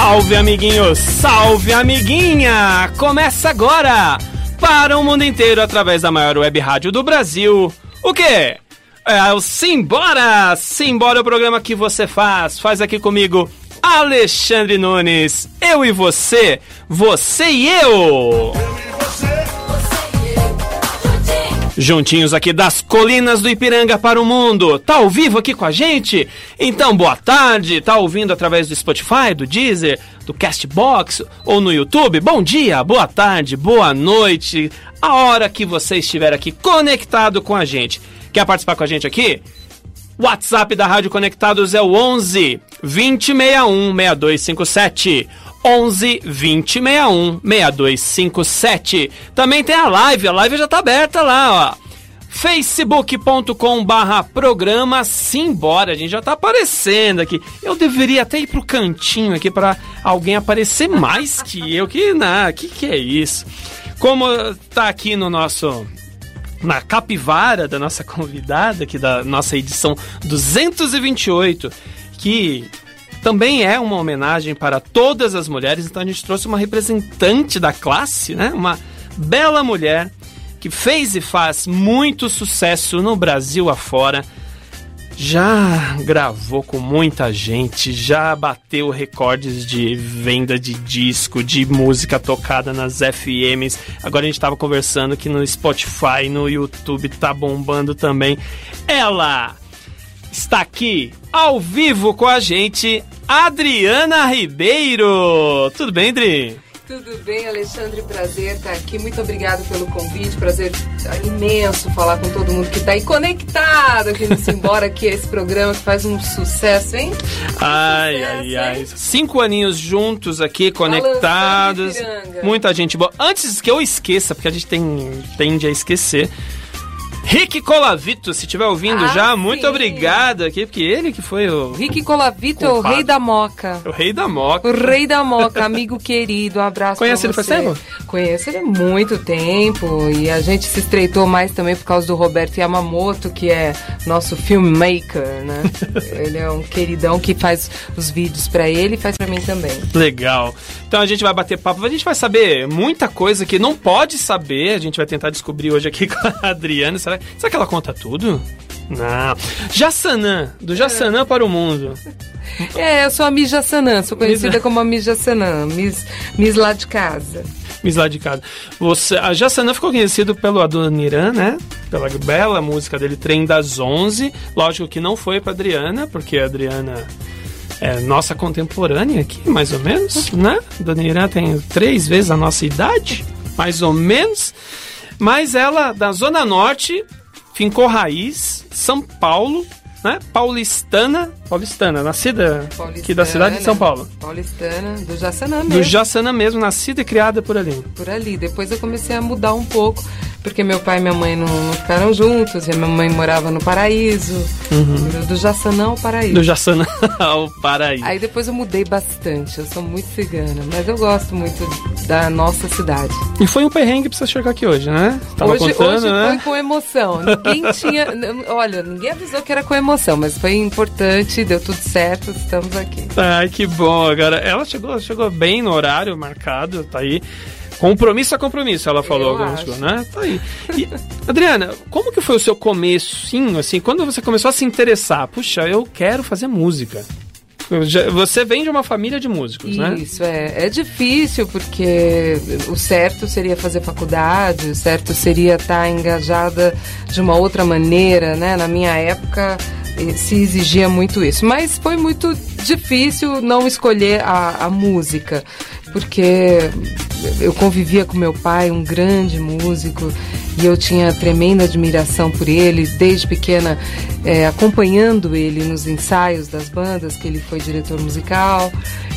Salve, amiguinho! Salve, amiguinha! Começa agora! Para o mundo inteiro, através da maior web rádio do Brasil. O quê? É o Simbora! Simbora é o programa que você faz. Faz aqui comigo, Alexandre Nunes. Eu e você, você e eu! Juntinhos aqui das colinas do Ipiranga para o mundo. Tá ao vivo aqui com a gente? Então, boa tarde. Tá ouvindo através do Spotify, do Deezer, do Castbox ou no YouTube? Bom dia, boa tarde, boa noite. A hora que você estiver aqui conectado com a gente. Quer participar com a gente aqui? WhatsApp da Rádio Conectados é o 11 2061 6257. 11 2061 6257. Também tem a live, a live já tá aberta lá, ó. facebook.com barra programa Simbora, a gente já tá aparecendo aqui. Eu deveria até ir pro cantinho aqui para alguém aparecer mais que eu, que não, que que é isso? Como tá aqui no nosso na capivara da nossa convidada aqui da nossa edição 228, que também é uma homenagem para todas as mulheres, então a gente trouxe uma representante da classe, né? Uma bela mulher que fez e faz muito sucesso no Brasil afora. Já gravou com muita gente, já bateu recordes de venda de disco, de música tocada nas FMs. Agora a gente estava conversando que no Spotify, no YouTube tá bombando também. Ela está aqui ao vivo com a gente, Adriana Ribeiro. Tudo bem, Adri? Tudo bem, Alexandre? Prazer estar aqui. Muito obrigado pelo convite. Prazer imenso falar com todo mundo que está aí conectado aqui no Simbora, que é esse programa que faz um sucesso, hein? Ai, sucesso, ai, ai. hein? Cinco aninhos juntos aqui, conectados. Muita gente boa. Antes que eu esqueça, porque a gente tem, tende a esquecer. Rick Colavito, se estiver ouvindo Ah, já, muito sim. obrigado aqui, porque ele que foi o, Rick Colavito é o rei da moca. o rei da moca. O rei da moca, amigo querido, um abraço Conhece ele faz tempo? Conheço ele há muito tempo e a gente se estreitou mais também por causa do Roberto Yamamoto, que é nosso filmmaker, né? ele é um queridão que faz os vídeos pra ele e faz pra mim também. Legal. Então a gente vai bater papo, a gente vai saber muita coisa que não pode saber. A gente vai tentar descobrir hoje aqui com a Adriana. Será, será que ela conta tudo? Não. Jassanã, do Jassanã para o mundo. É, eu sou a Mija Sanã, sou conhecida como a Mija Sanã, Miss, Miss lá de casa. Miss lá de casa. Você, a Jassanã ficou conhecido pelo Adoniran, né? Pela bela música dele, Trem das Onze. Lógico que não foi pra Adriana, porque a Adriana é nossa contemporânea aqui, mais ou menos, né? Adoniran tem três vezes a nossa idade, mais ou menos. Mas ela, da Zona Norte, fincou raiz, São Paulo, né? Paulistana, paulistana, nascida aqui da cidade de São Paulo. Paulistana, do Jaçanã Do mesmo. Jassanã mesmo, nascida e criada por ali. por ali. Depois eu comecei a mudar um pouco, porque meu pai e minha mãe não, não ficaram juntos, e a minha mãe morava no Paraíso, do Jaçanã ao Paraíso. Uhum. Do Jassanã ao Paraíso. Aí depois eu mudei bastante, eu sou muito cigana, mas eu gosto muito da nossa cidade. E foi um perrengue pra você chegar aqui hoje, né? Tava hoje contando, hoje né? foi com emoção. Ninguém tinha. Olha, ninguém avisou que era com emoção, mas foi importante, deu tudo certo, estamos aqui. Ai, que bom. Agora, ela chegou, chegou bem no horário marcado, tá aí. Compromisso é compromisso, ela falou, acho. né? Tá aí. E, Adriana, como que foi o seu comecinho, assim, quando você começou a se interessar? Puxa, eu quero fazer música. Você vem de uma família de músicos, né? Isso, é. É difícil porque o certo seria fazer faculdade, o certo seria estar engajada de uma outra maneira, né? Na minha época eh, se exigia muito isso. Mas foi muito difícil não escolher a, a música. Porque eu convivia com meu pai, um grande músico, e eu tinha tremenda admiração por ele, desde pequena, é, acompanhando ele nos ensaios das bandas, que ele foi diretor musical,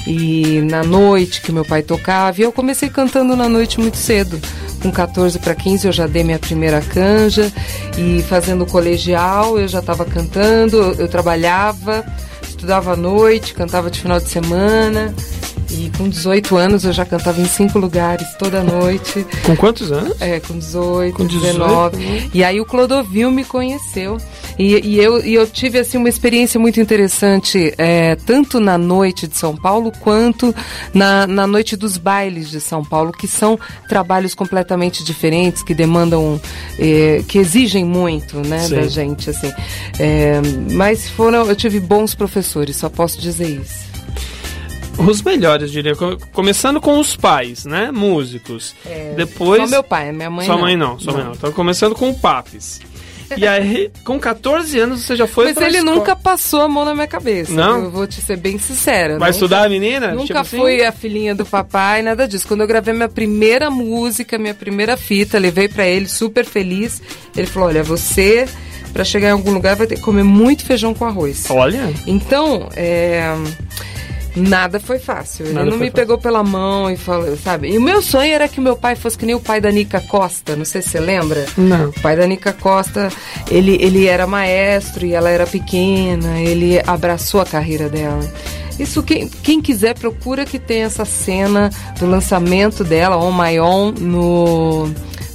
e na noite que meu pai tocava. E eu comecei cantando na noite muito cedo. Com 14 para 15 eu já dei minha primeira canja, e fazendo colegial eu já estava cantando, eu trabalhava, estudava à noite, cantava de final de semana. E com 18 anos eu já cantava em cinco lugares toda noite. Com quantos anos? É, com 18, Com 18, 19. né? E aí o Clodovil me conheceu. E, e eu, e eu tive assim uma experiência muito interessante, é, tanto na noite de São Paulo quanto na, na noite dos bailes de São Paulo, que são trabalhos completamente diferentes, que demandam, é, que exigem muito, né, Sim. da gente, assim. É, mas foram, eu tive bons professores, só posso dizer isso. Os melhores, diria. Co- Começando com os pais, né? Músicos. Depois. Só meu pai, minha mãe Sua não. mãe não, sua mãe não. Então começando com o Papis. E aí, com 14 anos, você já foi Mas pra ele escola. nunca passou a mão na minha cabeça. Não? Eu vou te ser bem sincera. Vai nunca- estudar a menina? Nunca Tipo assim? fui a filhinha do papai, nada disso. Quando eu gravei minha primeira música, minha primeira fita, levei pra ele super feliz. Ele falou: "Olha, você pra chegar em algum lugar vai ter que comer muito feijão com arroz". Olha. Então, é, Nada foi fácil. Ele Nada não me fácil. pegou pela mão e falou, sabe? E o meu sonho era que meu pai fosse que nem o pai da Nica Costa, não sei se você lembra. Não. O pai da Nica Costa, ele, ele era maestro e ela era pequena, ele abraçou a carreira dela. Isso, quem, quem quiser, procura que tem essa cena do lançamento dela, On My On, no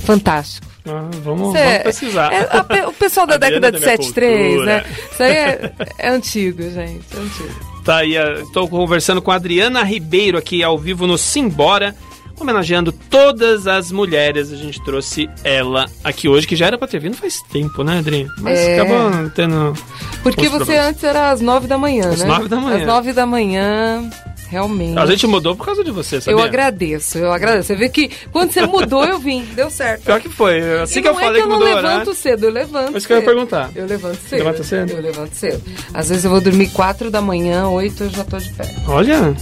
Fantástico. Ah, vamos, Isso vamos é- pesquisar. é, a o pessoal da década de da minha 73, cultura. né? Isso aí é, é antigo, gente. É antigo. Tá aí, estou conversando com a Adriana Ribeiro aqui ao vivo no Simbora, homenageando todas as mulheres. A gente trouxe ela aqui hoje, que já era pra ter vindo faz tempo, né, Adri? Mas É. acabou tendo. Porque você problemas. antes era às nove da manhã, Às né? nove da manhã. Às nove da manhã, realmente. A gente mudou por causa de você, sabia? Eu agradeço, eu agradeço. Você vê que quando você mudou, eu vim. Deu certo. Pior que foi. Assim E que eu não falei é que que eu mudou não horário. levanto cedo, eu levanto. Isso que eu ia perguntar. Eu levanto cedo. Levanta cedo? Eu levanto cedo. Às vezes eu vou dormir quatro da manhã, oito eu já tô de pé. Olha.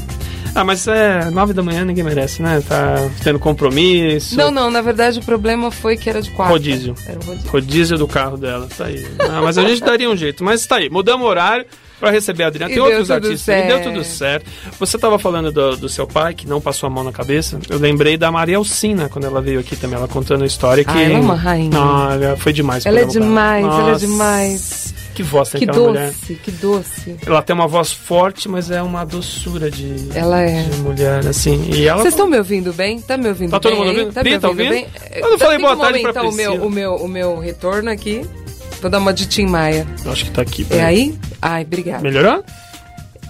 Ah, mas é nove da manhã ninguém merece, né? Tá tendo compromisso. Não, não, na verdade o problema foi que era de quatro. Rodízio. Era um rodízio. Rodízio do carro dela, tá aí. Ah, mas a gente daria um jeito. Mas tá aí, mudamos o horário pra receber a Adriana. E Tem outros tudo artistas aí, deu tudo certo. Você tava falando do, do seu pai, que não passou a mão na cabeça. Eu lembrei da Maria Alcina, quando ela veio aqui também, ela contando a história que... Ah, ela é uma rainha. Olha, foi demais. o Ela é demais, ela é demais. Que voz tem Que aquela mulher. doce, que doce. Ela tem uma voz forte, mas é uma doçura de, Ela é. de mulher, assim. E ela... Vocês estão me ouvindo bem? Tá me ouvindo Tá todo bem? mundo aí? ouvindo? Tá Pri, me tá ouvindo ouvindo? bem? Eu não falei boa tarde pra aumentar o meu, Priscila. o, meu, o meu retorno aqui. Vou dar uma de Tim Maia. Acho que tá aqui. É aí? Ai, obrigada. Melhorou?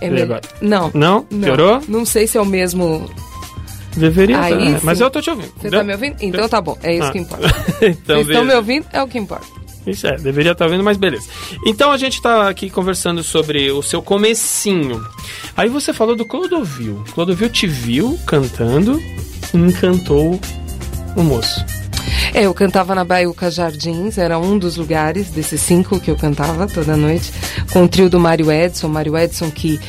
É melhor. agora? Não. Não? Piorou? Não sei se é o mesmo. Deveria Aí tá, sim. Mas eu tô te ouvindo. Você tá me ouvindo? Então tá bom. É isso Ah. que importa. então, Vocês estão me ouvindo? É o que importa. Isso é, deveria estar ouvindo, mas beleza. Então a gente tá aqui conversando sobre o seu comecinho. Aí você falou do Clodovil. Clodovil te viu cantando e encantou o moço. É, eu cantava na Baiuca Jardins, era um dos lugares desses cinco que eu cantava toda noite, com o trio do Mário Edson. Mário Edson que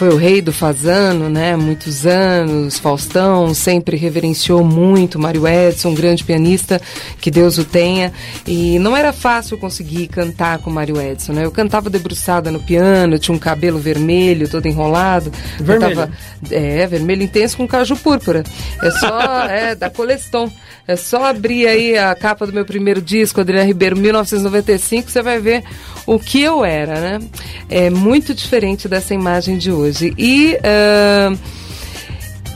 foi o rei do fazano, né? Muitos anos, Faustão sempre reverenciou muito Mário Edson, um grande pianista, que Deus o tenha. E não era fácil conseguir cantar com Mário Edson, né? Eu cantava debruçada no piano, tinha um cabelo vermelho, todo enrolado. Vermelho? Cantava- é, vermelho intenso com caju púrpura. É só, é, da Coleston. É só abrir aí a capa do meu primeiro disco, Adriana Ribeiro, 1995, você vai ver o que eu era, né? É muito diferente dessa imagem de hoje. E. ah,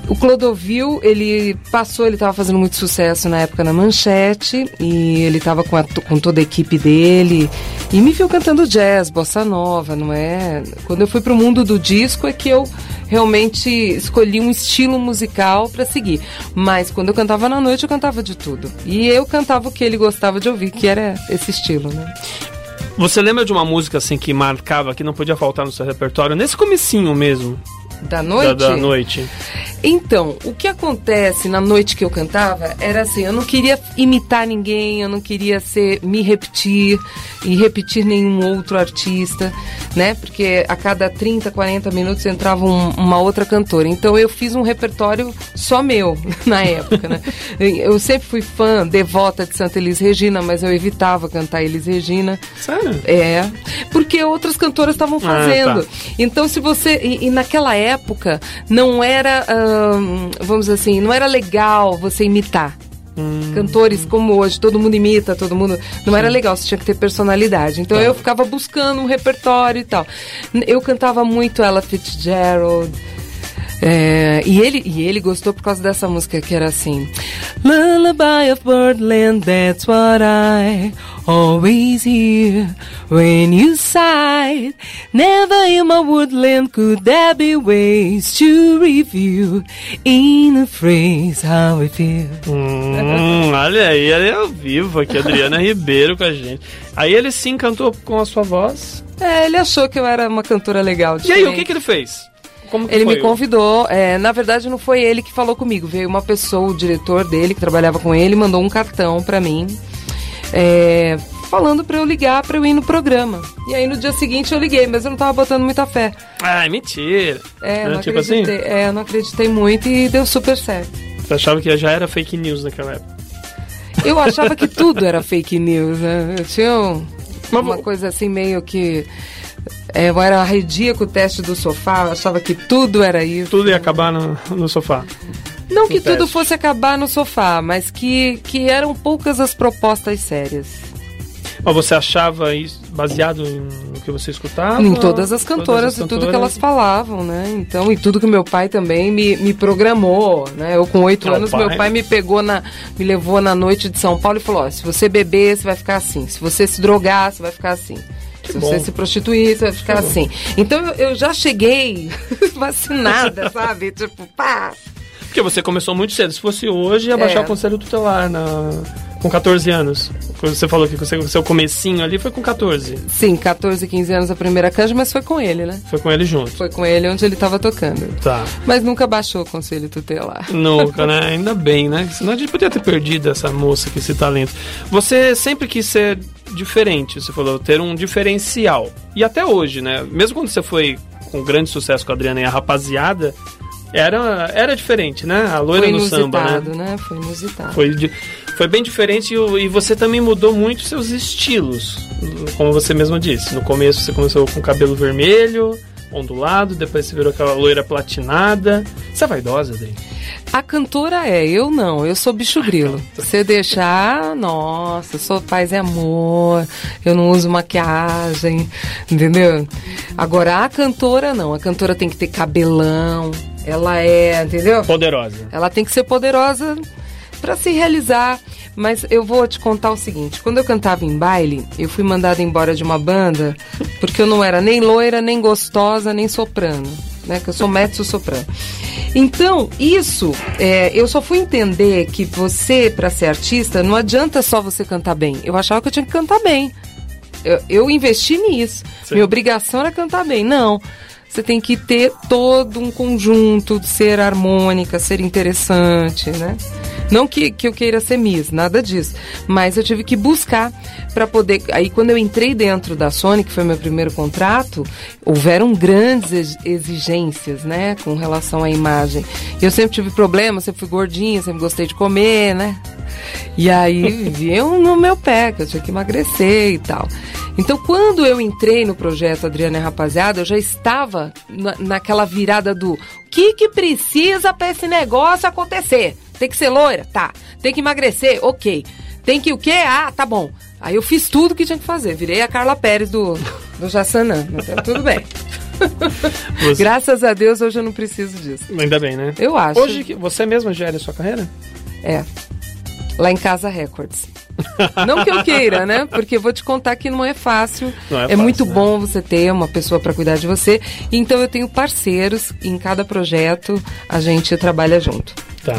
o Clodovil, ele passou, ele estava fazendo muito sucesso na época na Manchete e ele estava com, com toda a equipe dele e me viu cantando jazz, bossa nova, não é? Quando eu fui pro mundo do disco é que eu realmente escolhi um estilo musical para seguir. Mas quando eu cantava na noite eu cantava de tudo. E eu cantava o que ele gostava de ouvir, que era esse estilo, né? Você lembra de uma música assim que marcava, que não podia faltar no seu repertório, nesse comecinho mesmo Da da, noite? da noite? Então, o que acontece na noite que eu cantava era assim, eu não queria imitar ninguém, eu não queria ser me repetir e repetir nenhum outro artista, né? Porque a cada 30, 40 minutos entrava um, uma outra cantora. Então eu fiz um repertório só meu na época, né? Eu sempre fui fã, devota de Santa Elis Regina, mas eu evitava cantar Elis Regina. Sério? É, porque outras cantoras estavam fazendo. Ah, tá. Então, se você. E, e naquela época não era, vamos dizer assim, não era legal você imitar. Hum. Cantores como hoje, todo mundo imita, todo mundo. Não era legal, você tinha que ter personalidade. Então eu ficava buscando um repertório e tal. Eu cantava muito Ella Fitzgerald. É, e, ele, e ele gostou por causa dessa música que era assim: Lullaby of Birdland, that's what I always hear when you sigh. Never in my woodland could there be ways to review in a phrase how I feel. Hum, olha aí, ele é ao vivo aqui, Adriana Ribeiro com a gente. Aí ele sim cantou com a sua voz. É, ele achou que eu era uma cantora legal. E aí, o que, que ele fez? Como que Ele foi me convidou, é, na verdade não foi ele que falou comigo, veio uma pessoa, o diretor dele que trabalhava com ele, mandou um cartão pra mim, é, falando pra eu ligar pra eu ir no programa. E aí no dia seguinte eu liguei, mas eu não tava botando muita fé. Ai, mentira. É, Era não tipo assim? acreditei, é, não acreditei muito e deu super certo. Você achava que já era fake news naquela época? Eu achava que tudo era fake news, né? Eu tinha um- uma coisa assim meio que é, eu era arredia com o teste do sofá, eu achava que tudo era isso. Tudo ia acabar no, no sofá. Não que no tudo teste. fosse acabar no sofá, mas que, que eram poucas as propostas sérias. Mas você achava isso baseado em- no que você escutava? em todas as cantoras Todas as e tudo que cantoras? elas falavam, né? Então, e tudo que meu pai também me, me programou, né? Eu com oito o anos, pai. meu pai me pegou na. me levou na noite de São Paulo e falou: ó, se você beber, você vai ficar assim. Se você se drogar, você vai ficar assim. Se bom. você se prostituir, você vai ficar assim. Então eu, eu já cheguei vacinada, sabe? Tipo, pá! Porque você começou muito cedo. Se fosse hoje, ia baixar É. o conselho tutelar na... com 14 anos. Quando Você falou que o seu comecinho ali foi com 14. Sim, 14, 15 anos a primeira canja, mas foi com ele, né? Foi com ele junto. Foi com ele onde ele tava tocando. Tá. Mas nunca baixou o conselho tutelar. Nunca, né? Ainda bem, né? Senão a gente podia ter perdido essa moça com esse talento. Você sempre quis ser diferente, você falou, ter um diferencial. E até hoje, né? Mesmo quando você foi com grande sucesso com a Adriana e a rapaziada, era, era diferente, né? A loira Foi no samba, né? inusitado, né? Foi inusitado. Foi, de- foi bem diferente e, você também mudou muito seus estilos, como você mesmo disse. No começo você começou com cabelo vermelho, ondulado, depois você virou aquela loira platinada. Você é vaidosa, Adri? A cantora é, eu não, eu sou bicho grilo. Você deixar, nossa, sou paz e amor, eu não uso maquiagem, entendeu? Agora a cantora não, a cantora tem que ter cabelão, ela é, entendeu? Poderosa. Ela tem que ser poderosa para se realizar. Mas eu vou te contar o seguinte: quando eu cantava em baile, eu fui mandada embora de uma banda porque eu não era nem loira, nem gostosa, nem soprano. Né, que eu sou mezzo soprano. Então, isso, é, eu só fui entender que você, para ser artista, não adianta só você cantar bem. Eu achava que eu tinha que cantar bem. Eu, eu investi nisso. Sim. Minha obrigação era cantar bem. Não. Você tem que ter todo um conjunto, ser harmônica, ser interessante, né? Não que, que eu queira ser Miss, nada disso. Mas eu tive que buscar para poder. Aí, quando eu entrei dentro da Sony, que foi meu primeiro contrato, houveram grandes ex- exigências, né? Com relação à imagem. Eu sempre tive problemas, sempre fui gordinha, sempre gostei de comer, né? E aí viviam no meu pé, que eu tinha que emagrecer e tal. Então, quando eu entrei no projeto Adriana e Rapaziada, eu já estava na- naquela virada do o que, que precisa para esse negócio acontecer? Tem que ser loira? Tá. Tem que emagrecer? Ok. Tem que o quê? Ah, tá bom. Aí eu fiz tudo que tinha que fazer. Virei a Carla Pérez do, do Jassanã. Então, tudo bem. Você- Graças a Deus, hoje eu não preciso disso. Ainda bem, né? Eu acho. Hoje que- você mesma gera a sua carreira? É. Lá em casa Records. Não que eu queira, né? Porque vou te contar que não é fácil. Não é é fácil, muito né? bom você ter uma pessoa para cuidar de você. Então eu tenho parceiros em cada projeto a gente trabalha junto. Tá.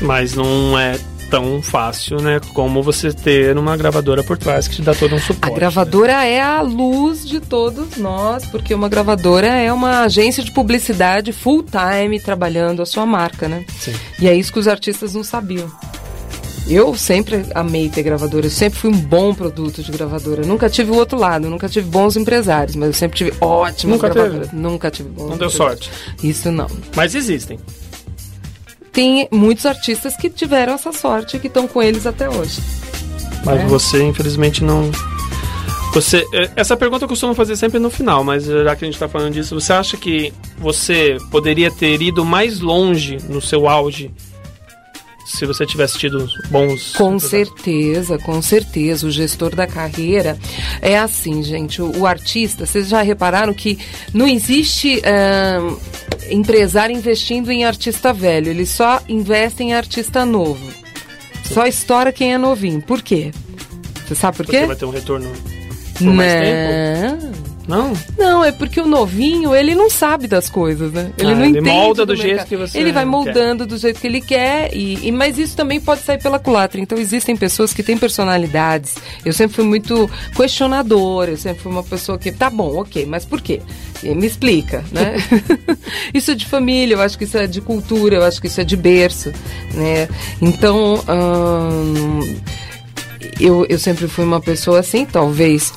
Mas não é tão fácil, né? Como você ter uma gravadora por trás que te dá todo um suporte. A gravadora né? é a luz de todos nós, porque uma gravadora é uma agência de publicidade full time trabalhando a sua marca, né? Sim. E é isso que os artistas não sabiam. Eu sempre amei ter gravadora, eu sempre fui um bom produto de gravadora. Nunca tive o outro lado, nunca tive bons empresários, mas eu sempre tive ótimas Nunca gravadoras. teve? Nunca tive bons Não deu sorte. Isso não. Mas existem. Tem muitos artistas que tiveram essa sorte e que estão com eles até hoje. Mas É. você, infelizmente, não. Você, é, essa pergunta eu costumo fazer sempre no final, mas já que a gente está falando disso, você acha que você poderia ter ido mais longe no seu auge se você tivesse tido bons. Com certeza, com certeza. O gestor da carreira é assim, gente. O, o artista, vocês já repararam que não existe ahn, empresário investindo em artista velho, ele só investe em artista novo. Só estoura quem é novinho. Por quê? Você sabe por Você quê? vai ter um retorno por mais tempo? Não. Não? É porque o novinho, ele não sabe das coisas, né? Ele Ah, não ele entende. molda do mercado. jeito que você Ele vai quer. moldando do jeito que ele quer, e, e- mas isso também pode sair pela culatra. Então existem pessoas que têm personalidades. Eu sempre fui muito questionadora, eu sempre fui uma pessoa que, tá bom, ok, mas por quê? Me explica, né? isso é de família, eu acho que isso é de cultura, eu acho que isso é de berço, né? Então, ahn, eu, eu sempre fui uma pessoa assim, talvez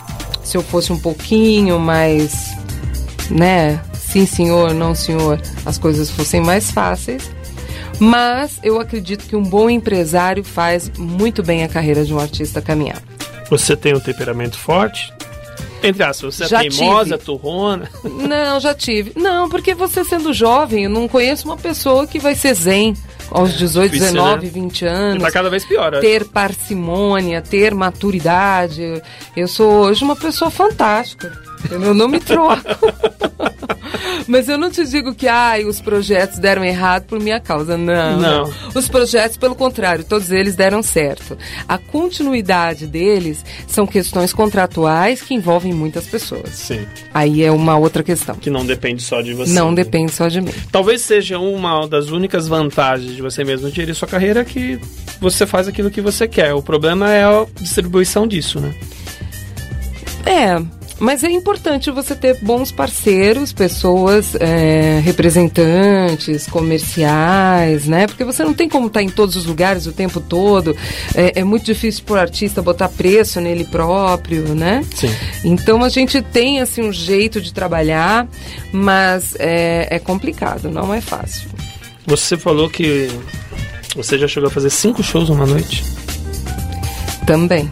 se eu fosse um pouquinho mais, né, sim senhor, não senhor, as coisas fossem mais fáceis. Mas eu acredito que um bom empresário faz muito bem a carreira de um artista caminhar. Você tem um temperamento forte? Entre aspas, você Já é teimosa, tive. turrona. Não, já tive. Não, porque você sendo jovem, eu não conheço uma pessoa que vai ser zen aos 18, difícil, 19, né? 20 anos. Tá cada vez pior. ter parcimônia, ter maturidade. Eu sou hoje uma pessoa fantástica. Eu não me troco. Mas eu não te digo que ai, os projetos deram errado por minha causa. Não, Não. Os projetos, pelo contrário, todos eles deram certo. A continuidade deles são questões contratuais que envolvem muitas pessoas. Sim. Aí é uma outra questão. Que não depende só de você. Não depende só de mim. Talvez seja uma das únicas vantagens de você mesmo gerir sua carreira que você faz aquilo que você quer. O problema é a distribuição disso, né? É, mas é importante você ter bons parceiros, pessoas, é, representantes, comerciais, né? Porque você não tem como estar em todos os lugares o tempo todo. É, é muito difícil para o artista botar preço nele próprio, né? Sim. Então a gente tem assim um jeito de trabalhar, mas é, é complicado, não é fácil. Você falou que você já chegou a fazer cinco shows uma noite? Também,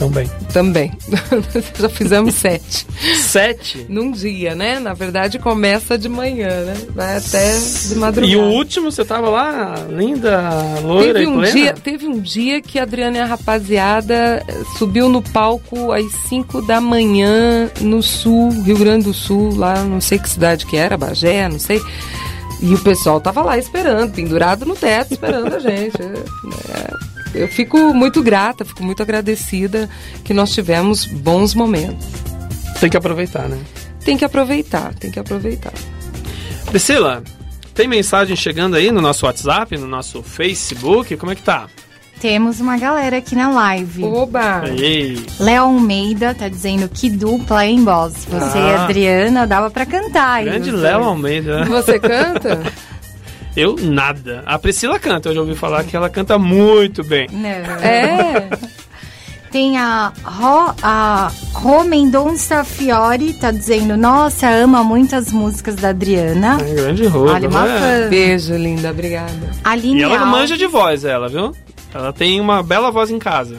Também. também. Já fizemos sete. Sete? Num dia, né? Na verdade, começa de manhã, né? Vai até de madrugada. E o último você tava lá, linda, loira Teve e um, plena? dia, teve um dia que a Adriana e a rapaziada eh, subiu no palco às 5 da manhã no sul, Rio Grande do Sul, lá não sei que cidade que era, Bagé, não sei. E o pessoal tava lá esperando, pendurado no teto, esperando a gente. É, eu fico muito grata, fico muito agradecida que nós tivemos bons momentos. Tem que aproveitar, né? Tem que aproveitar, tem que aproveitar. Priscila, tem mensagem chegando aí no nosso WhatsApp, no nosso Facebook? Como é que tá? Temos uma galera aqui na live. Oba! Léo Almeida tá dizendo que dupla, hein, boss? Você e Ah. a Adriana dava pra cantar. aí, grande Léo. Almeida. Você canta? Eu nada. A Priscila canta, eu já ouvi falar que ela canta muito bem. Não. É. Tem a Ro, a Ro Mendonça Fiore, tá dizendo, nossa, ama muitas músicas da Adriana. É grande roupa. Olha, uma fã. Beijo, linda, obrigada. Aline E ela não Alves. manja de voz, ela, viu? Ela tem uma bela voz em casa.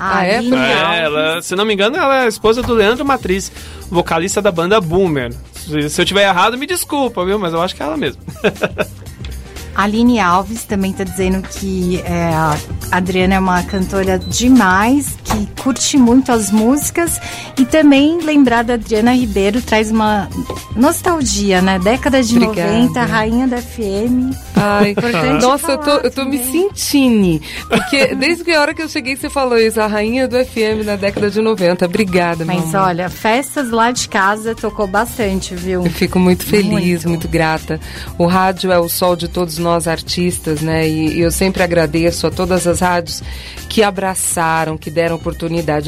Ah, é? Aline É, Alves. ela, se não me engano, ela é a esposa do Leandro Matriz, vocalista da banda Boomer. Se, se eu tiver errado, me desculpa, viu? Mas eu acho que é ela Aline Alves também tá dizendo que é, a Adriana é uma cantora demais, que curte muito as músicas e também lembrar da Adriana Ribeiro traz uma nostalgia, né? Década de Obrigada. 90, rainha da FM. Ai, Importante nossa, eu tô, eu tô me sentindo. Porque desde a hora que eu cheguei, você falou isso, a rainha do FM na década de 90. Obrigada, meu Mas amor. olha, festas lá de casa tocou bastante, viu? Eu fico muito feliz, muito. Muito. grata. O rádio é o sol de todos nós artistas, né? E, e eu sempre agradeço a todas as rádios que abraçaram, que deram oportunidade.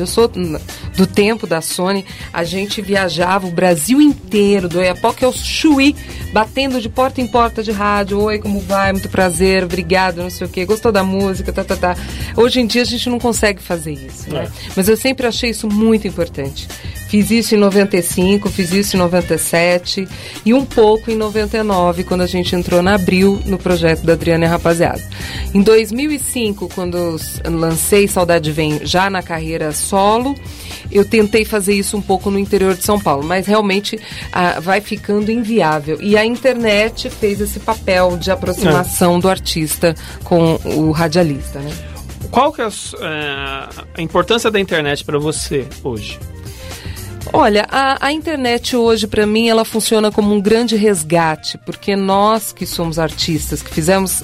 Eu sou do tempo da Sony, a gente viajava o Brasil inteiro, do Oiapoque ao Chuí, batendo de porta em porta de rádio. Oi, como vai? Muito prazer, obrigado, não sei o quê. Gostou da música, tá, tá, tá. Hoje em dia a gente não consegue fazer isso, né? Mas eu sempre achei isso muito importante. Fiz isso em 95, fiz isso em 97 e um pouco em 99, quando a gente entrou na Abril no projeto da Adriana e Rapaziada. Em 2005, quando eu lancei Saudade Vem já na carreira solo, eu tentei fazer isso um pouco no interior de São Paulo, mas realmente ah, vai ficando inviável. E a internet fez esse papel de aproximação do artista com o radialista, né? Qual que é a, é, a importância da internet para você hoje? Olha, a, a internet hoje, para mim, ela funciona como um grande resgate, porque nós que somos artistas, que fizemos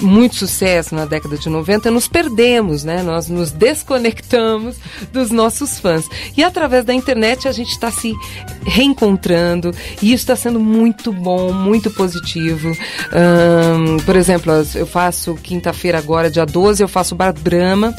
muito sucesso na década de 90, nos perdemos, né? Nós nos desconectamos dos nossos fãs. E através da internet a gente está se reencontrando, e isso está sendo muito bom, muito positivo. Ahn, por exemplo, eu faço quinta-feira agora, dia 12, eu faço Bar Brahma,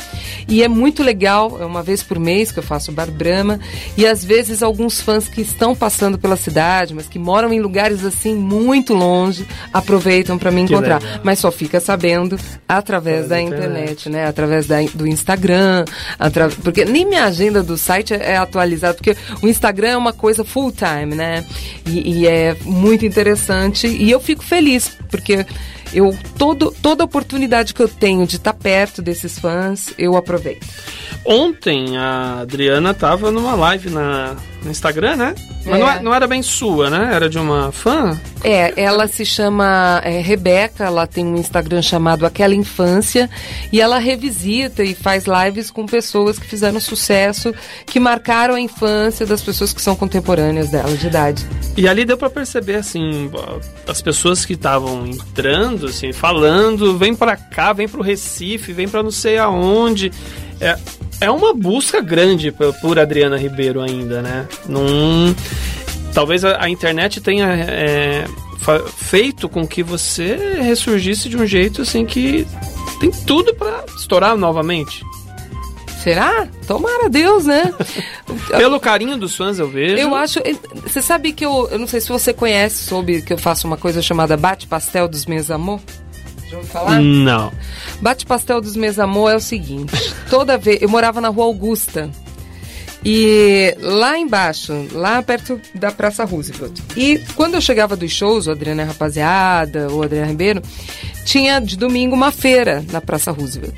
e é muito legal, é uma vez por mês que eu faço Bar Brahma, e às vezes alguns fãs que estão passando pela cidade, mas que moram em lugares assim muito longe, aproveitam para me encontrar. Mas só fica sabendo através da internet, né? Através da, do Instagram, atra- porque nem minha agenda do site é, é atualizada, porque o Instagram é uma coisa full time, né? E, e é muito interessante e eu fico feliz porque eu todo, toda oportunidade que eu tenho de estar perto desses fãs eu aproveito. Ontem a Adriana tava numa live na, no Instagram, né? Mas É. não, é- não era bem sua, né? Era de uma fã? É, ela se chama é, Rebeca, ela tem um Instagram chamado Aquela Infância e ela revisita e faz lives com pessoas que fizeram sucesso, que marcaram a infância das pessoas que são contemporâneas dela, de idade. E ali deu pra perceber, assim, as pessoas que estavam entrando, assim, falando, vem pra cá, vem pro Recife, vem pra não sei aonde. É, é uma busca grande por, Adriana Ribeiro ainda, né? Num, talvez a, a internet tenha é, feito com que você ressurgisse de um jeito, assim, que tem tudo pra estourar novamente. Será? Tomara Deus, né? Pelo carinho dos fãs, eu vejo. Eu acho. Você sabe que eu. Eu não sei se você conhece, soube que eu faço uma coisa chamada Bate Pastel dos Meus Amor? Já ouviu falar? Não. Bate Pastel dos Meus Amor é o seguinte: toda vez. Eu morava na rua Augusta. E lá embaixo, lá perto da Praça Roosevelt. E quando eu chegava dos shows, o Adriana Rapaziada, o Adriana Ribeiro, tinha de domingo uma feira na Praça Roosevelt.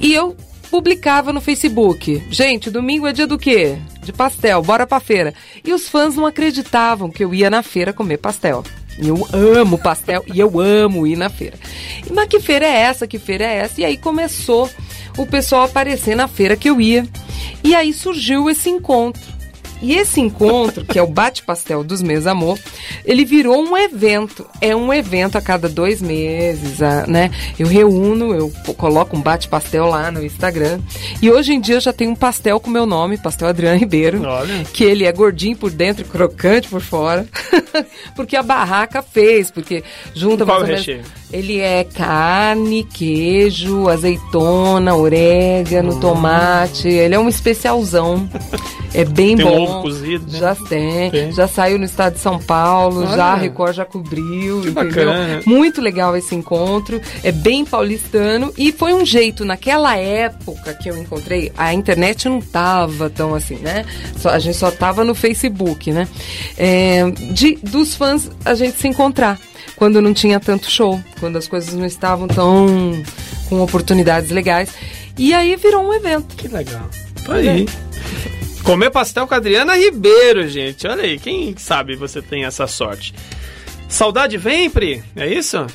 E eu publicava no Facebook. Gente, domingo é dia do quê? De pastel, bora pra feira. E os fãs não acreditavam que eu ia na feira comer pastel. E Eu amo pastel e eu amo ir na feira. Mas que feira é essa? Que feira é essa? E aí começou o pessoal aparecer na feira que eu ia. E aí surgiu esse encontro. E esse encontro, que é o Bate-Pastel dos Meus Amor, ele virou um evento. É um evento a cada dois meses, né? Eu reúno, eu coloco um bate-pastel lá no Instagram. E hoje em dia eu já tenho um pastel com meu nome, Pastel Adriano Ribeiro. Olha. Que ele é gordinho por dentro e crocante por fora. porque a barraca fez, porque junta Qual mais recheio? Ele é carne, queijo, azeitona, orégano, tomate. Ele é um especialzão. É bem Tem um bom. Ovo cozido, né? Já tem, Tem. Já saiu no estado de São Paulo, Olha. já a Record já cobriu. Que entendeu? bacana. Muito legal esse encontro. É bem paulistano. E foi um jeito, naquela época que eu encontrei, a internet não tava tão assim, né? Só- a gente só tava no Facebook, né? É, de, dos fãs a gente se encontrar quando não tinha tanto show, quando as coisas não estavam tão com oportunidades legais. E aí virou um evento. Que legal. Tá aí. Comer pastel com a Adriana Ribeiro, gente. Olha aí, quem sabe você tem essa sorte. Saudade vem, Pri? É isso?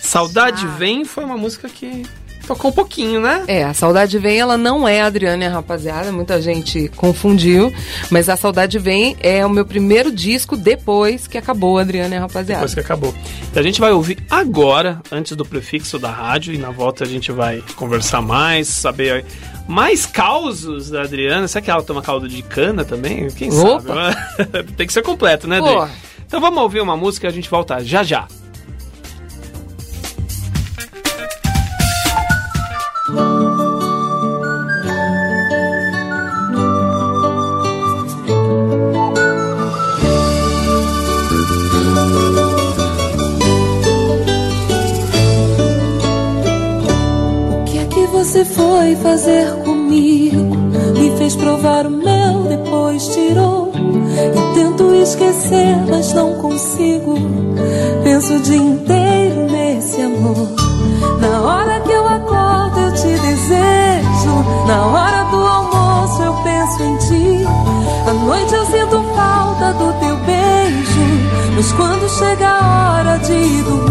Saudade Ah. vem foi uma música que Tocou um pouquinho, né? É, a Saudade Vem, ela não é a Adriana e a rapaziada, muita gente confundiu, mas a Saudade Vem é o meu primeiro disco depois que acabou a Adriana e a rapaziada. Depois que acabou. E a gente vai ouvir agora, antes do prefixo da rádio, e na volta a gente vai conversar mais, saber mais causos da Adriana. Será que ela toma caldo de cana também? Quem Opa. sabe? Tem que ser completo, né, Adri? Pô. Então vamos ouvir uma música e a gente volta já já. Você foi fazer comigo? Me fez provar o mel, depois tirou. E tento esquecer, mas não consigo. Penso o dia inteiro nesse amor. Na hora que eu acordo, eu te desejo. Na hora do almoço, eu penso em ti. À noite eu sinto falta do teu beijo. Mas quando chega a hora de dormir,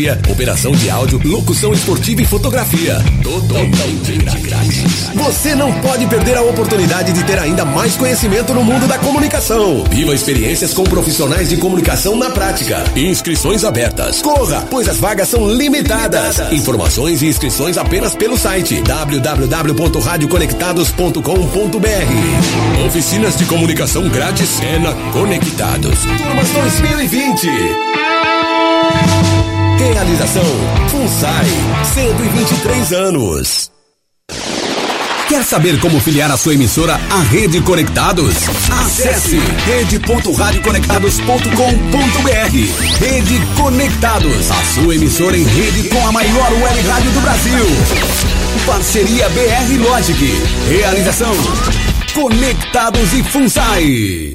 operação de áudio, locução esportiva e fotografia. Totalmente grátis. Você não pode perder a oportunidade de ter ainda mais conhecimento no mundo da comunicação. Viva experiências com profissionais de comunicação na prática. Inscrições abertas. Corra, pois as vagas são limitadas. Informações e inscrições apenas pelo site www.radioconectados.com.br. Oficinas de comunicação grátis é na Conectados. Turmas 2020. Realização FUNSAI, 123 anos. Quer saber como filiar a sua emissora à Rede Conectados? Acesse rede.radioconectados.com.br. Rede Conectados, a sua emissora em rede com a maior web rádio do Brasil. Parceria BR Logic. Realização Conectados e FUNSAI.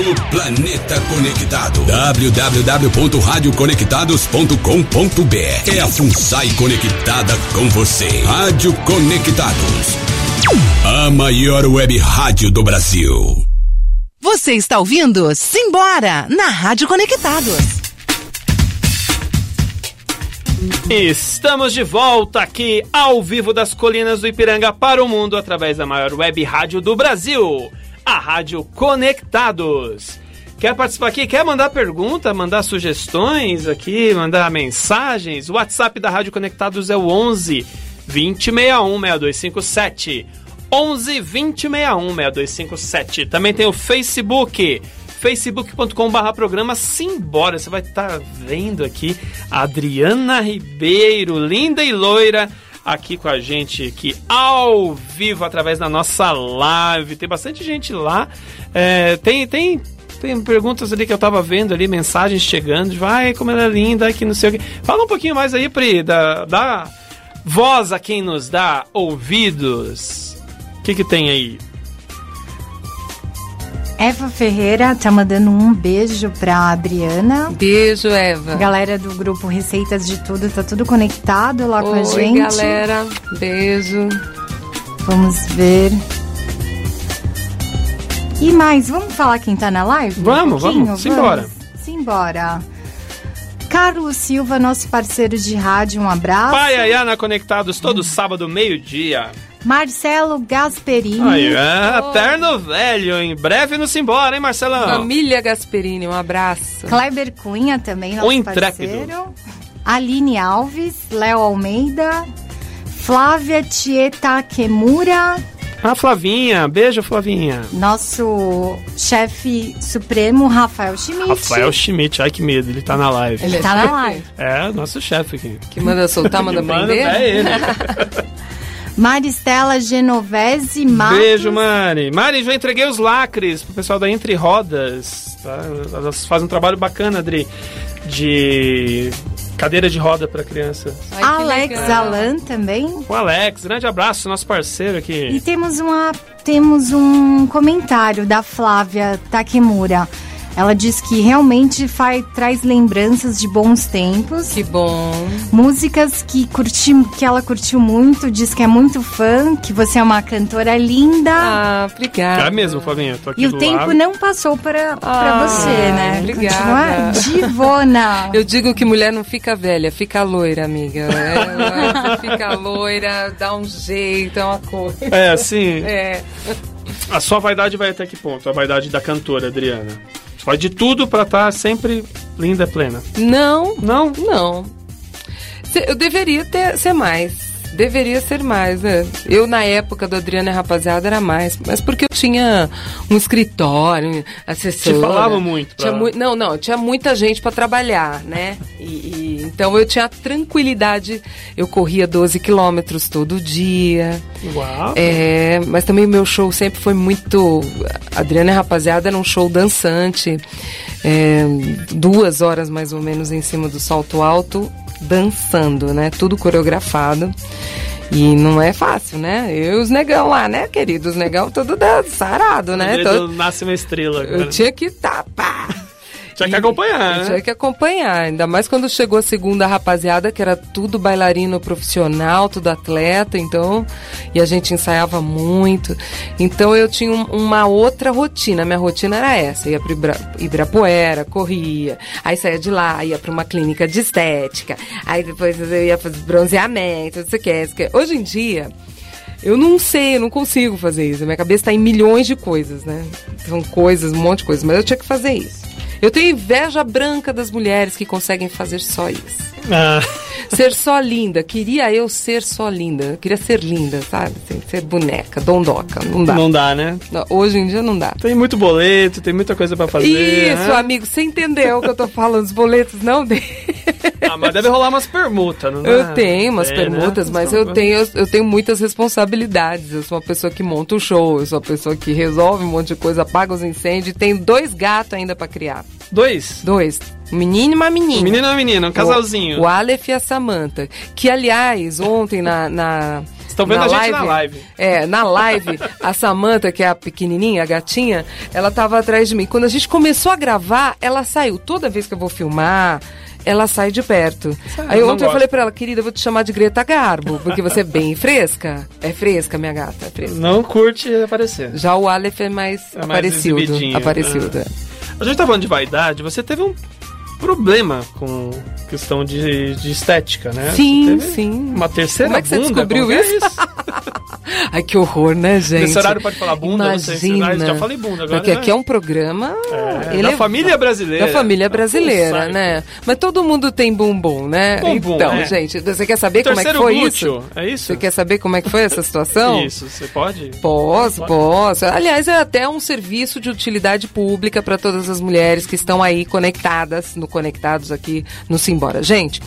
O planeta conectado. www.radioconectados.com.br É a FUNSAI conectada com você. Rádio Conectados. A maior web rádio do Brasil. Você está ouvindo Simbora na Rádio Conectados. Estamos de volta aqui ao vivo das colinas do Ipiranga para o mundo através da maior web rádio do Brasil, a Rádio Conectados. Quer participar aqui? Quer mandar pergunta, mandar sugestões aqui, mandar mensagens? O WhatsApp da Rádio Conectados é o 11 2061 6257. 11 2061 6257. Também tem o Facebook facebook.com.br programa Simbora. Você vai estar vendo aqui a Adriana Ribeiro, linda e loira, aqui com a gente aqui ao vivo através da nossa live. Tem bastante gente lá. É, tem, tem, tem perguntas ali que eu tava vendo ali, mensagens chegando. Vai, como ela é linda, que não sei o que. Fala um pouquinho mais aí, Pri, da, da voz a quem nos dá ouvidos. O que, que tem aí? Eva Ferreira tá mandando um beijo pra Adriana. Beijo, Eva. Galera do grupo Receitas de Tudo, tá tudo conectado lá com a Oi, gente. galera. Beijo. Vamos ver. E mais, vamos falar quem tá na live? Um Vamos, pouquinho? vamos, simbora. Simbora. Carlos Silva, nosso parceiro de rádio, um abraço. Pai Ayana Conectados todo sábado, meio-dia. Marcelo Gasperini. Aí, é, eterno velho. Em breve nos embora, hein, Marcelão? Família Gasperini, um abraço. Kleber Cunha também, nosso O intrépido. parceiro. Aline Alves, Léo Almeida, Flávia Tieta Kemura, A Flavinha, beijo, Flavinha. nosso chefe supremo, Rafael Schmidt. Rafael Schmidt, ai que medo, ele tá na live. Ele é Tá na live. É, nosso chefe aqui. Que manda soltar, manda Manda prender? pra ele. Maristela Genovese Matos. Beijo, Mari. Mari, já entreguei os lacres pro pessoal da Entre Rodas. Tá? Elas fazem um trabalho bacana, Adri, de cadeira de roda pra criança. Ai, Alex legal. Alan também. O Alex, grande abraço, nosso parceiro E aqui. temos, uma, temos um comentário da Flávia Takemura. Ela diz que realmente faz, traz lembranças de bons tempos. Que bom. Músicas que, curti, que ela curtiu muito, diz que é muito fã, que você é uma cantora linda. Ah, obrigada. É mesmo, Flavinha, tô aqui e o tempo lado. não passou para Ah, você, né? obrigada. Continua divona. Eu digo que mulher não fica velha, fica loira, amiga. Ela fica loira, dá um jeito, é uma coisa. É, assim, É. a sua vaidade vai até que ponto? A vaidade da cantora, Adriana. Você faz de tudo pra estar sempre linda, plena. Não, Não? não. Eu deveria ter, ser mais. Deveria ser mais, né? Eu, na época do Adriana e Rapaziada, era mais. Mas porque eu tinha um escritório, assessora. Te falava muito pra- Tinha mui- não, não. Tinha muita gente para trabalhar, né? E, e- então eu tinha tranquilidade. Eu corria 12 quilômetros todo dia. Uau. É, mas também o meu show sempre foi muito. Adriana e Rapaziada era um show dançante. é, duas horas mais ou menos em cima do salto alto, dançando, né? Tudo coreografado. E não é fácil, né? Eu e os negão lá, né, queridos? Os negão tudo da- sarado, né? Todo- Nasce uma estrela agora. eu tinha que estar, pá! Tinha que acompanhar, né? Tinha que acompanhar, ainda mais quando chegou a segunda rapaziada, que era tudo bailarino profissional, tudo atleta, então. E a gente ensaiava muito. Então eu tinha um- uma outra rotina. Minha rotina era essa: ia para Ibirapuera, corria, aí saía de lá, ia para uma clínica de estética, aí depois eu ia fazer bronzeamento, não sei o que. Hoje em dia. Eu não sei, eu não consigo fazer isso. Minha cabeça tá em milhões de coisas, né? São coisas, um monte de coisas, mas eu tinha que fazer isso. Eu tenho inveja branca das mulheres que conseguem fazer só isso. Ah, Ser só linda. Queria eu ser só linda. Eu queria ser linda, sabe? Assim, ser boneca, dondoca. Não dá. não dá, né? Hoje em dia não dá. Tem muito boleto, tem muita coisa pra fazer. Isso, né? amigo, você entendeu o que eu tô falando? Os boletos não dê. Ah, mas deve rolar umas permutas, não dá? Eu tenho umas É, permutas, né? mas eu tenho, eu tenho muitas responsabilidades. Eu sou uma pessoa que monta o show, eu sou uma pessoa que resolve um monte de coisa, apaga os incêndios e tenho dois gatos ainda pra criar. Dois? Dois. Um menino e uma menina. Um menino e uma menina, um casalzinho. O, o Aleph e a Samantha. Que, aliás, ontem na. na Estão vendo a gente na live. É, na live, a Samantha, que é a pequenininha, a gatinha, ela tava atrás de mim. Quando a gente começou a gravar, ela saiu. Toda vez que eu vou filmar, ela sai de perto. Aí não ontem eu falei pra ela, querida, eu vou te chamar de Greta Garbo, porque você é bem fresca. É fresca, minha gata, é fresca. Não curte aparecer. Já o Aleph é mais É mais aparecido. exibidinho, Aparecido. é. A gente tá falando de vaidade, você teve um problema com questão de, de estética, né? Sim, sim. Uma terceira Como é que você descobriu que é isso? Ai, que horror, né, gente? Nesse horário pode falar bunda, Imagina. ah, já falei bunda agora, Porque né? aqui é um programa... É, da é- família brasileira. Da família brasileira, né? Mas todo mundo tem bumbum, né? Bumbum, então, é. gente, você quer saber como é que foi glúteo, isso? é isso? Você quer saber como é que foi essa situação? Isso, você pode? Posso, posso. Aliás, é até um serviço de utilidade pública para todas as mulheres que estão aí conectadas, no Conectados aqui no Simbora. Gente,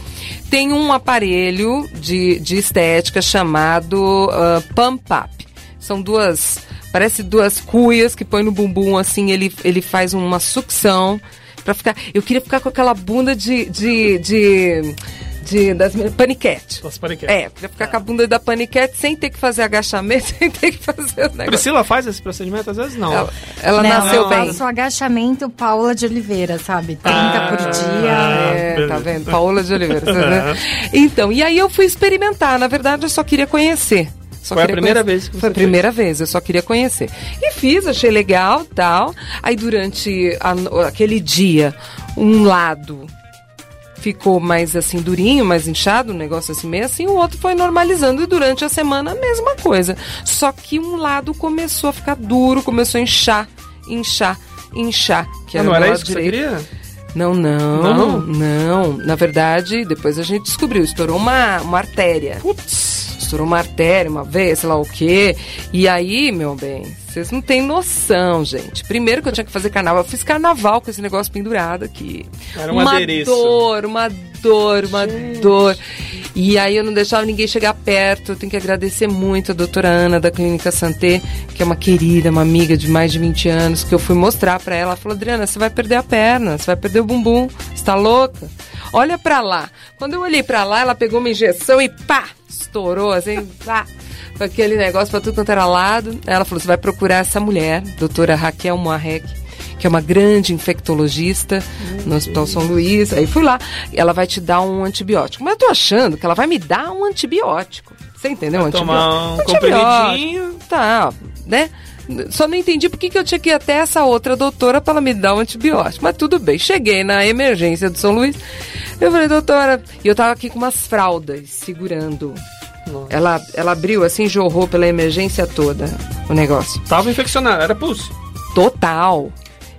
tem um aparelho de, de estética chamado Pump Up. São duas, parece duas cuias que põe no bumbum assim, ele, ele faz uma sucção para ficar. Eu queria ficar com aquela bunda de. de, de, de das paniquete. As paniquetes. É, pra ficar com a bunda da paniquete sem ter que fazer agachamento, sem ter que fazer o negócio. Priscila faz esse procedimento? Às vezes não. Ela, ela Não, nasceu eu bem. faço agachamento Paula de Oliveira, sabe? 30 Ah, por dia. É, beleza. tá vendo? Paola de Oliveira. vê? Então, e aí eu fui experimentar. Na verdade, eu só queria conhecer. Só Foi a queria primeira conhecer. vez que você Foi a primeira vez, eu só queria conhecer. E fiz, achei legal tal. Aí durante a aquele dia, um lado ficou mais assim durinho, mais inchado, um negócio assim meio assim, o outro foi normalizando e durante a semana a mesma coisa. Só que um lado começou a ficar duro, começou a inchar, inchar, inchar. Que Ah, não o era isso que você direito. queria? Não, não, Não? não, Na verdade, depois a gente descobriu, estourou uma, uma artéria. Putz. Estourou uma artéria uma vez, sei lá o quê. E aí, meu bem, vocês não têm noção, gente. Primeiro que eu tinha que fazer carnaval, eu fiz carnaval com esse negócio pendurado aqui. Era um uma adereço. dor, uma dor, uma dor. E aí eu não deixava ninguém chegar perto. Eu tenho que agradecer muito a doutora Ana da Clínica Santé, que é uma querida, uma amiga de mais de 20 anos, que eu fui mostrar pra ela. Ela falou, Adriana, você vai perder a perna, você vai perder o bumbum, você tá louca? Olha pra lá. Quando eu olhei pra lá, ela pegou uma injeção e pá, estourou assim, pá. Com aquele negócio pra tudo quanto era lado. Ela falou, você vai procurar essa mulher, doutora Raquel Moarec, que é uma grande infectologista no Hospital São Luís. Aí fui lá, ela vai te dar um antibiótico. Mas eu tô achando que ela vai me dar um antibiótico. Você entendeu? Um tomar um antibiótico. comprimidinho. Tá, né? Só não entendi por que, que eu tinha que ir até essa outra doutora para ela me dar um antibiótico. Mas tudo bem. Cheguei na emergência do São Luís. Eu falei, doutora. E eu tava aqui com umas fraldas segurando. Ela, ela abriu assim, jorrou pela emergência toda o negócio. Tava infeccionado, era pulso. Total.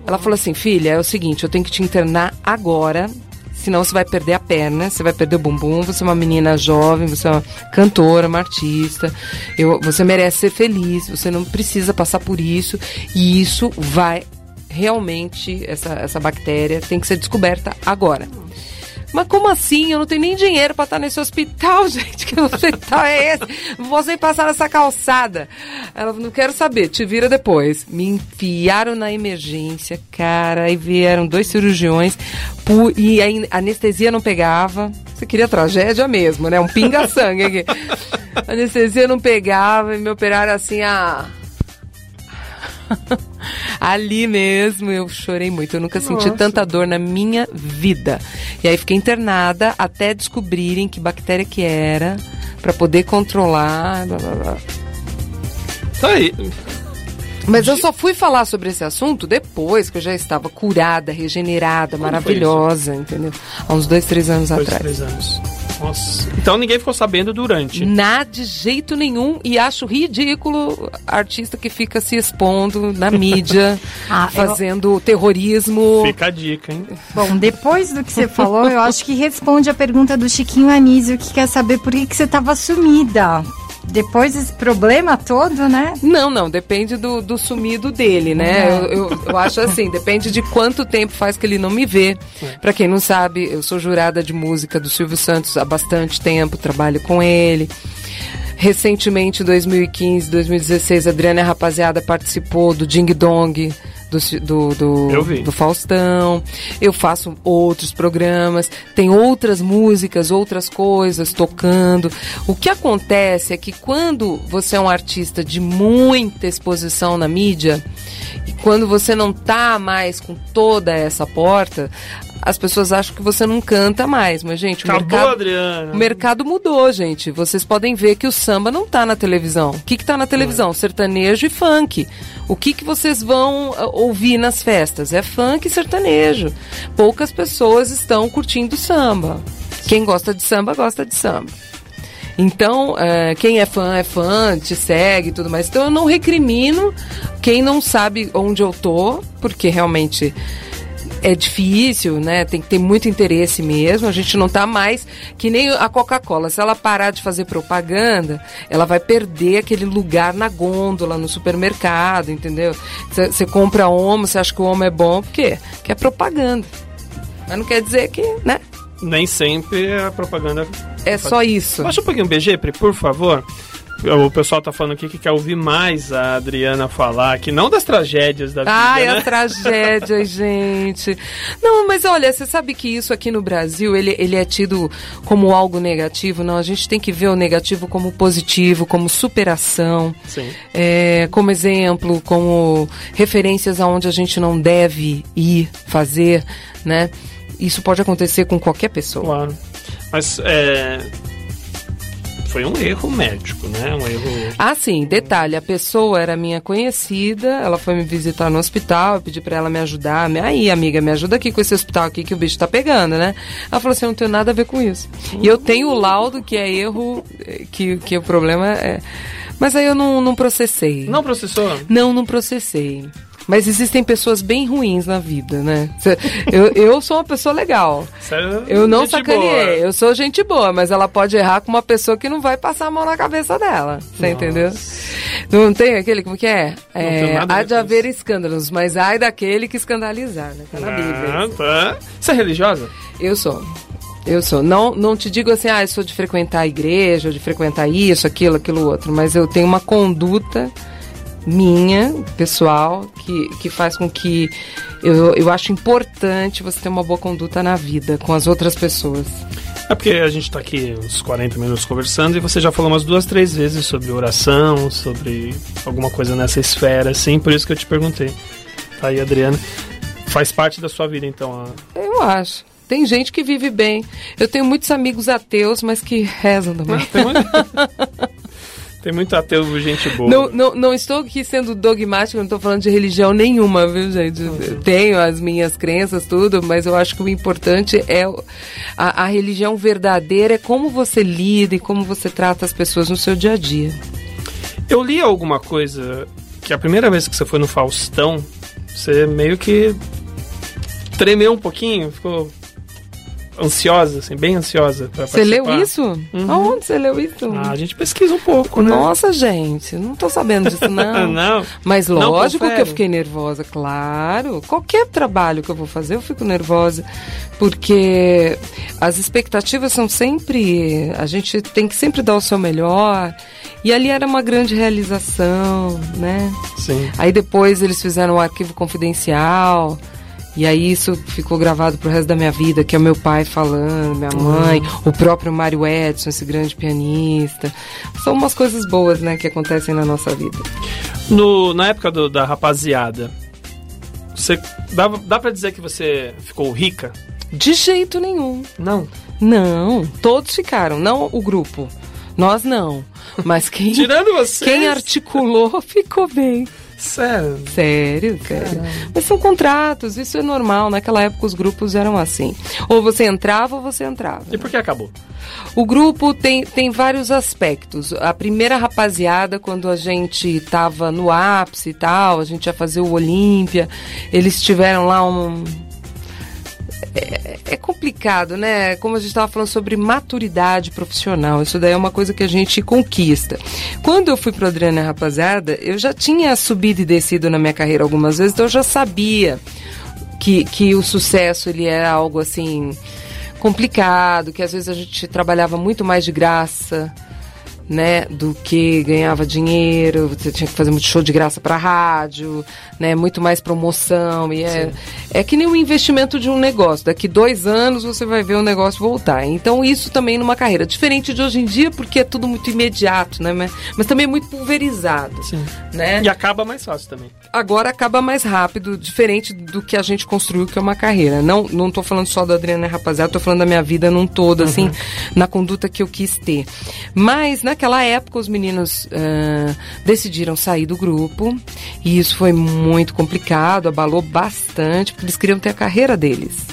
Ela falou assim, filha, é o seguinte, eu tenho que te internar agora, senão você vai perder a perna, você vai perder o bumbum, você é uma menina jovem, você é uma cantora, uma artista, eu, você merece ser feliz, você não precisa passar por isso, e isso vai realmente, essa, essa bactéria tem que ser descoberta agora. Mas como assim? Eu não tenho nem dinheiro pra estar nesse hospital, gente. Que hospital é esse? Vou nem passar nessa calçada. Ela falou, não quero saber, te vira depois. Me enfiaram na emergência, cara. Aí vieram dois cirurgiões e a anestesia não pegava. Você queria tragédia mesmo, né? Um pinga-sangue aqui. A anestesia não pegava e me operaram assim a. Ali mesmo eu chorei muito. Eu nunca senti Nossa. tanta dor na minha vida. E aí fiquei internada até descobrirem que bactéria que era, pra poder controlar. Blá, blá, blá. Tá aí. Mas eu só fui falar sobre esse assunto depois que eu já estava curada, regenerada, maravilhosa, entendeu? Há uns dois, três anos Dois, atrás. três anos. Nossa. Então ninguém ficou sabendo durante. Nada de jeito nenhum e acho ridículo artista que fica se expondo na mídia, Ah, eu- fazendo terrorismo. Fica a dica, hein? Bom, depois do que você falou, eu acho que responde a pergunta do Chiquinho Anísio, que quer saber por que, que você estava sumida. Depois desse problema todo, né? Não, não, depende do, do sumido dele, né? Uhum. Eu, eu, eu acho assim, depende de quanto tempo faz que ele não me vê. Pra quem não sabe, eu sou jurada de música do Silvio Santos há bastante tempo, trabalho com ele. Recentemente, em 2015, 2016, a Adriana Rapaziada participou do Ding Dong. Do, do, do, do Faustão, eu faço outros programas, tem outras músicas, outras coisas tocando. O que acontece é que quando você é um artista de muita exposição na mídia, e quando você não tá mais com toda essa porta, as pessoas acham que você não canta mais. Mas, gente, o Acabou, mercado. Adriana. O mercado mudou, gente. Vocês podem ver que o samba não tá na televisão. O que que tá na televisão? Sertanejo e funk. O que que vocês vão ah, ouvir nas festas? É funk e sertanejo. Poucas pessoas estão curtindo samba. Quem gosta de samba, gosta de samba. Então, eh, quem é fã é fã, te segue e tudo mais. Então, eu não recrimino quem não sabe onde eu tô, porque realmente é difícil, né? Tem que ter muito interesse mesmo. A gente não tá mais que nem a Coca-Cola. Se ela parar de fazer propaganda, ela vai perder aquele lugar na gôndola, no supermercado, entendeu? Você compra homo, você acha que o homo é bom, por quê? Que é propaganda. Mas não quer dizer que, né? Nem sempre a propaganda. É só isso. Baixa um pouquinho o BG, por favor. O pessoal tá falando aqui que quer ouvir mais a Adriana falar, que não das tragédias da vida, Ai, né? a tragédia, gente. Não, mas olha, você sabe que isso aqui no Brasil, ele, ele é tido como algo negativo? Não, a gente tem que ver o negativo como positivo, como superação. Sim. é, como exemplo, como referências aonde a gente não deve ir fazer, né? Isso pode acontecer com qualquer pessoa. Claro. Mas é. Foi um erro médico, né? Um erro. Ah, sim, detalhe, a pessoa era minha conhecida, ela foi me visitar no hospital, eu pedi pra ela me ajudar, aí, amiga, me ajuda aqui com esse hospital aqui que o bicho tá pegando, né? Ela falou assim, eu não tenho nada a ver com isso. E eu tenho o laudo que é erro, eh, que, que o problema é... Mas aí eu não, não processei. Não processou? Não, não processei. Mas existem pessoas bem ruins na vida, né? Eu, eu sou uma pessoa legal. Sério? Eu não Gente sacaneei. boa. Eu sou gente boa, mas ela pode errar com uma pessoa que não vai passar a mão na cabeça dela. Você entendeu? Não tem aquele, como que é? é há de haver escândalos, mas ai daquele que escandalizar, né? Tá na Bíblia. Tá. Você é religiosa? Eu sou. Eu sou. Não, não te digo assim, ah, eu sou de frequentar a igreja, ou de frequentar isso, aquilo, aquilo outro, mas eu tenho uma conduta minha, pessoal, que, que faz com que eu, eu acho importante você ter uma boa conduta na vida com as outras pessoas. É porque a gente tá aqui uns 40 minutos conversando e você já falou umas duas, três vezes sobre oração, sobre alguma coisa nessa esfera, assim, por isso que eu te perguntei. Tá aí, Adriana. Faz parte da sua vida, então, a... Eu acho. Tem gente que vive bem. Eu tenho muitos amigos ateus, mas que rezam também. Tem muito, tem muito ateu, gente boa. Não, não, não estou aqui sendo dogmático, não estou falando de religião nenhuma, viu, gente? Eu Tenho as minhas crenças, tudo, mas eu acho que o importante é a, a religião verdadeira, é como você lida e como você trata as pessoas no seu dia a dia. Eu li alguma coisa que a primeira vez que você foi no Faustão, você meio que tremeu um pouquinho, ficou ansiosa, assim, bem ansiosa. pra Você leu isso? Aonde você leu isso? Ah, a gente pesquisa um pouco, né? Nossa, gente, não tô sabendo disso, não. Não. Mas Não lógico que confere. eu fiquei nervosa, claro. Qualquer trabalho que eu vou fazer, eu fico nervosa. Porque as expectativas são sempre. A gente tem que sempre dar o seu melhor. E ali era uma grande realização, né? Sim. Aí depois eles fizeram um arquivo confidencial. E aí isso ficou gravado pro resto da minha vida, que é o meu pai falando, minha mãe, o próprio Mário Edson, esse grande pianista. São umas coisas boas, né, que acontecem na nossa vida. No, na época do- da rapaziada, você dá, dá pra dizer que você ficou rica? De jeito nenhum. Não. Não, todos ficaram, não o grupo. Nós não. Mas quem, Tirando quem articulou ficou bem. Sério. Sério, sério. Mas são contratos, isso é normal. Naquela época os grupos eram assim. Ou você entrava ou você entrava. E por que acabou? O grupo tem, tem vários aspectos. A primeira rapaziada, quando a gente tava no ápice e tal, a gente ia fazer o Olímpia, eles tiveram lá um. É, é complicado, né? Como a gente estava falando sobre maturidade profissional, isso daí é uma coisa que a gente conquista. Quando eu fui pro Adriana Rapaziada, eu já tinha subido e descido na minha carreira algumas vezes, então eu já sabia que, que o sucesso ele era algo assim complicado, que às vezes a gente trabalhava muito mais de graça, né, do que ganhava dinheiro, você tinha que fazer muito show de graça para rádio, né, muito mais promoção e é, é que nem o investimento de um negócio. Daqui dois anos você vai ver o negócio voltar. Então isso também numa carreira diferente de hoje em dia porque é tudo muito imediato, né, mas, mas também é muito pulverizado, Sim. né? E acaba mais fácil também. agora acaba mais rápido, diferente do que a gente construiu, que é uma carreira. Não, não tô falando só da Adriana Rapaziada, tô falando da minha vida num todo, assim, na conduta que eu quis ter. Mas naquela época os meninos ah, decidiram sair do grupo e isso foi muito complicado, abalou bastante, porque eles queriam ter a carreira deles.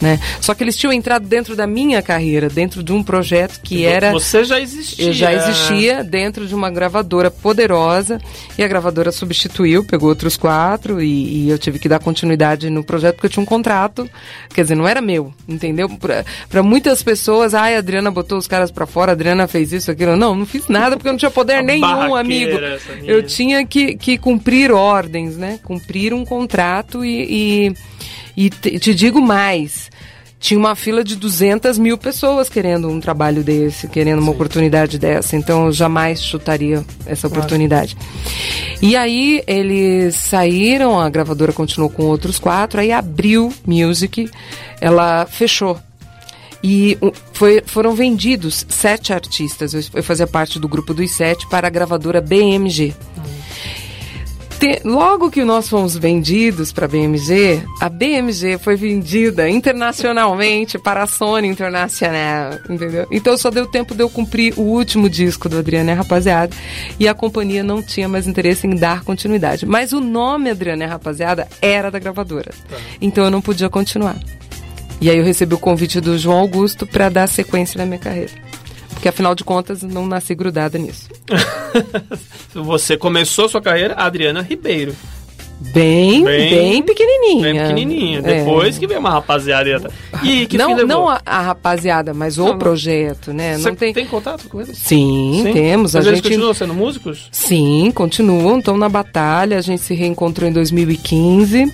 Né? Só que eles tinham entrado dentro da minha carreira, dentro de um projeto que era. Você já existia. Eu já existia dentro de uma gravadora poderosa e a gravadora substituiu, pegou outros quatro e, e eu tive que dar continuidade no projeto porque eu tinha um contrato, quer dizer, não era meu, entendeu? Para muitas pessoas, ai, a Adriana botou os caras pra fora, a Adriana fez isso, aquilo. Não, não fiz nada porque eu não tinha poder nenhum, amigo. Eu tinha que, que cumprir ordens, né? Cumprir um contrato e, e, e te, te digo mais. Tinha uma fila de 200 mil pessoas querendo um trabalho desse, querendo uma oportunidade dessa. Então eu jamais chutaria essa oportunidade. E aí eles saíram, a gravadora continuou com outros quatro, aí abriu Music, ela fechou. E foi- foram vendidos sete artistas. Eu, eu fazia parte do grupo dos sete para a gravadora BMG. Te- logo que nós fomos vendidos para a BMG, a BMG foi vendida internacionalmente para a Sony Internacional, entendeu? Então só deu tempo de eu cumprir o último disco do Adriana Rapaziada e a companhia não tinha mais interesse em dar continuidade. Mas o nome Adriana Rapaziada era da gravadora, então eu não podia continuar. E aí eu recebi o convite do João Augusto para dar sequência na minha carreira. Porque afinal de contas não nasci grudada nisso. Você começou sua carreira, Adriana Ribeiro. Bem, Bem- bem, pequenininha. Bem pequenininha. É. Depois que veio uma rapaziada. e que não, não a, a rapaziada, mas o Não, projeto, né? Você não tem... tem contato com eles? Sim, temos. Mas a eles gente continuam sendo músicos? Sim, continuam, estão na batalha. A gente se reencontrou em 2015.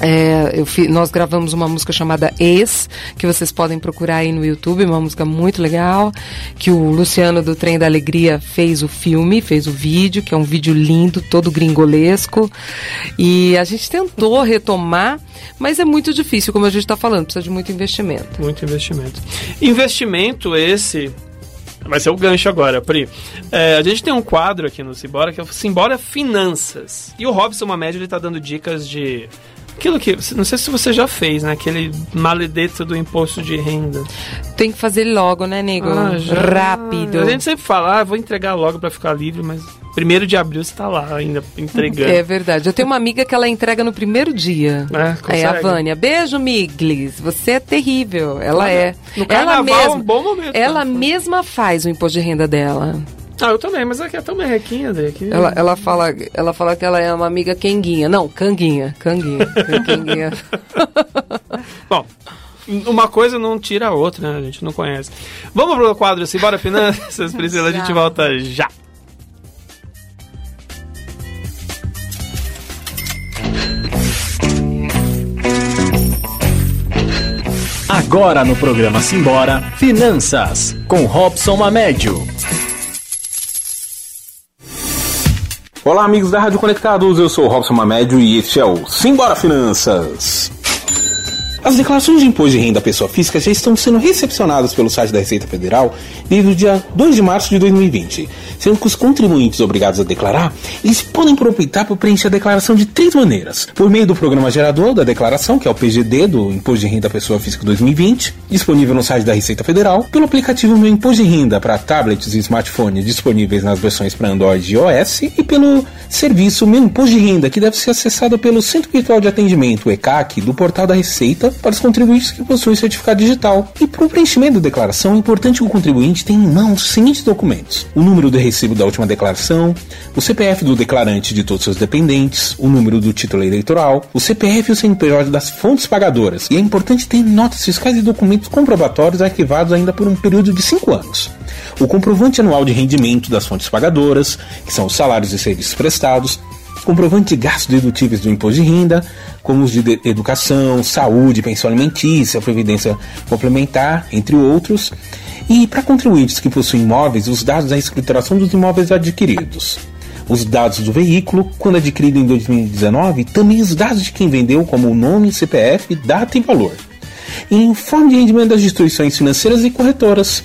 É, fi- nós gravamos uma música chamada Ex, que vocês podem procurar aí no YouTube, uma música muito legal, que o Luciano do Trem da Alegria fez o filme, fez o vídeo, que é um vídeo lindo, todo gringolesco. E a gente tentou retomar, mas é muito difícil, como a gente está falando, precisa de muito investimento. Muito investimento. Investimento esse. Vai ser o gancho agora, Pri. É, a gente tem um quadro aqui no Simbora que é o Simbora Finanças. E o Robson Mamed ele tá dando dicas de. Aquilo que. Não sei se você já fez, né? Aquele maledetto do imposto de renda. Tem que fazer logo, né, nego? Ah, já. Rápido. A gente sempre fala, ah, vou entregar logo pra ficar livre, mas primeiro de abril você tá lá ainda entregando. É verdade. Eu tenho uma amiga que ela entrega no primeiro dia. É, É a. Vânia. Beijo, Miglis. Você é terrível. Ela Olha, é. no ela carnaval é um mesma, bom momento, Ela né? mesma faz o imposto de renda dela. Ah, eu também, mas aqui é tão merrequinha daqui. Ela, ela, fala, ela fala que ela é uma amiga quenguinha. Não, canguinha. Canguinha. Canguinha. Bom, uma coisa não tira a outra, né? A gente não conhece. Vamos pro quadro Simbora Finanças, Priscila, a gente volta já. Agora no programa Simbora, Finanças, com Robson Mamédio. Olá, amigos da Rádio Conectados, eu sou o Robson Mamédio e este é o Simbora Finanças. As declarações de imposto de renda à pessoa física já estão sendo recepcionadas pelo site da Receita Federal desde o dia 2 de março de 2020, sendo que os contribuintes obrigados a declarar, eles podem aproveitar para preencher a declaração de três maneiras. Por meio do programa gerador da declaração, que é o PGD do Imposto de Renda à Pessoa Física 2020, disponível no site da Receita Federal, pelo aplicativo Meu Imposto de Renda para tablets e smartphones disponíveis nas versões para Android e iOS, e pelo serviço Meu Imposto de Renda, que deve ser acessado pelo Centro Virtual de Atendimento, ECAC, do portal da Receita, para os contribuintes que possuem certificado digital. E para o preenchimento da declaração, é importante que o contribuinte tenha em mãos os seguintes documentos: o número do recibo da última declaração, o CPF do declarante de todos os seus dependentes, o número do título eleitoral, o CPF e o CNPJ das fontes pagadoras. E é importante ter notas fiscais e documentos comprobatórios arquivados ainda por um período de 5 anos. O comprovante anual de rendimento das fontes pagadoras, que são os salários e serviços prestados, comprovante de gastos dedutíveis do imposto de renda, como os de educação, saúde, pensão alimentícia, previdência complementar, entre outros. E para contribuintes que possuem imóveis, os dados da escrituração dos imóveis adquiridos. Os dados do veículo, quando adquirido em 2019, também os dados de quem vendeu, como o nome, CPF, data e valor. E informe de rendimento das instituições financeiras e corretoras.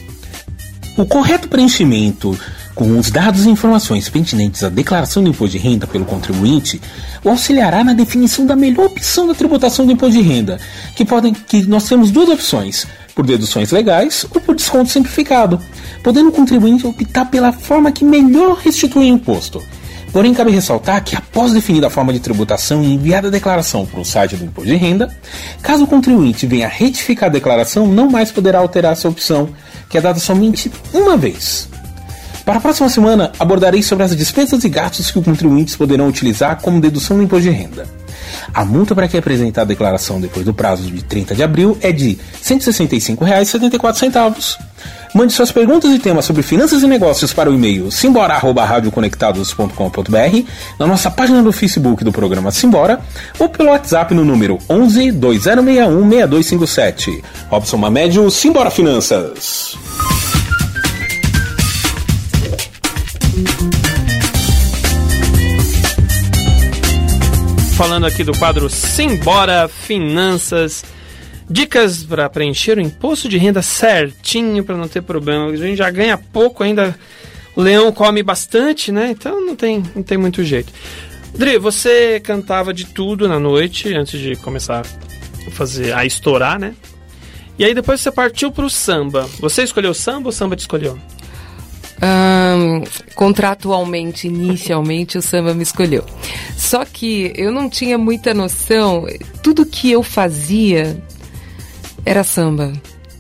O correto preenchimento com os dados e informações pertinentes à declaração do imposto de renda pelo contribuinte, o auxiliará na definição da melhor opção da tributação do imposto de renda, que podem que nós temos duas opções, por deduções legais ou por desconto simplificado, podendo o contribuinte optar pela forma que melhor restitui o imposto. Porém, cabe ressaltar que, após definida a forma de tributação e enviada a declaração para o site do Imposto de Renda, caso o contribuinte venha retificar a declaração, não mais poderá alterar essa opção, que é dada somente uma vez. Para a próxima semana, abordarei sobre as despesas e gastos que os contribuintes poderão utilizar como dedução do imposto de renda. A multa para quem apresentar a declaração depois do prazo de 30 de abril é de R$ 165,74. Mande suas perguntas e temas sobre finanças e negócios para o e-mail simbora@radioconectados.com.br, na nossa página do Facebook do programa Simbora ou pelo WhatsApp no número 11 2061 6257. Robson Mamédio, Simbora Finanças. Falando aqui do quadro Simbora Finanças. Dicas para preencher o imposto de renda certinho para não ter problema. A gente já ganha pouco ainda. O leão come bastante, né? Então não tem, não tem muito jeito. Dri, você cantava de tudo na noite antes de começar a fazer a estourar, né? E aí depois você partiu pro samba. Você escolheu samba ou samba te escolheu? Contratualmente, inicialmente, o samba me escolheu. Só que eu não tinha muita noção. Tudo que eu fazia era samba.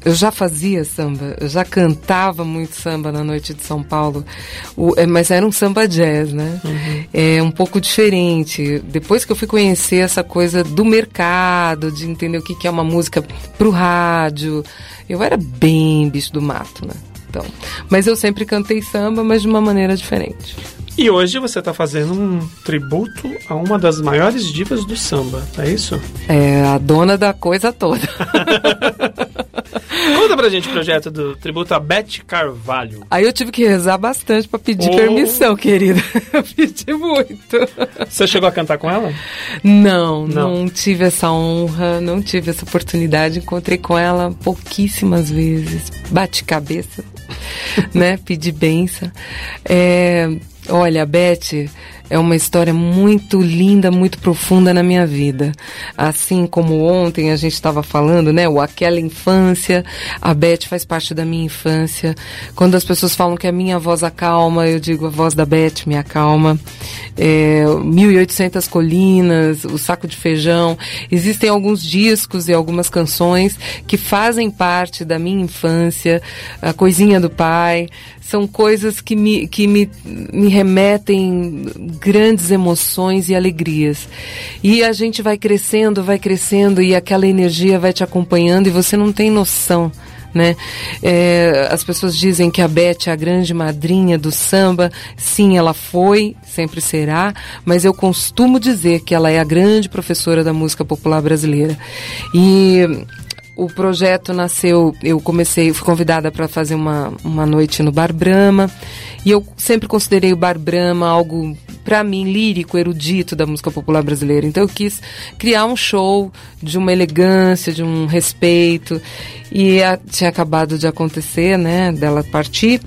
Eu já fazia samba, eu já cantava muito samba na noite de São Paulo, O- é, mas era um samba jazz, né? É um pouco diferente. Depois que eu fui conhecer essa coisa do mercado, de entender o que, que é uma música pro rádio, eu era bem bicho do mato, né? Então, mas eu sempre cantei samba, mas de uma maneira diferente. E hoje você tá fazendo um tributo a uma das maiores divas do samba, é isso? É a dona da coisa toda. Conta pra gente o projeto do tributo a Beth Carvalho. Aí eu tive que rezar bastante pra pedir Oh. permissão, querida. Eu pedi muito. Você chegou a cantar com ela? Não, Não. não, tive essa honra, não tive essa oportunidade. Encontrei com ela pouquíssimas vezes. Bate cabeça, né? Pedi benção. É, olha, Beth é uma história muito linda, muito profunda na minha vida. Assim como ontem a gente estava falando, né? O Aquela Infância, a Beth faz parte da minha infância. Quando as pessoas falam que a minha voz acalma, eu digo a voz da Beth me acalma. É, 1800 Colinas, O Saco de Feijão. Existem alguns discos e algumas canções que fazem parte da minha infância. A Coisinha do Pai. São coisas que me, que me, me remetem grandes emoções e alegrias. E a gente vai crescendo, vai crescendo e aquela energia vai te acompanhando e você não tem noção. Né? É, as pessoas dizem que a Beth é a grande madrinha do samba. Sim, ela foi, sempre será, mas eu costumo dizer que ela é a grande professora da música popular brasileira. E o projeto nasceu, eu comecei, fui convidada para fazer uma, uma noite no Bar Brahma, e eu sempre considerei o Bar Brahma algo para mim, lírico, erudito da música popular brasileira. Então eu quis criar um show de uma elegância, de um respeito. E a, tinha acabado de acontecer, né, dela partir.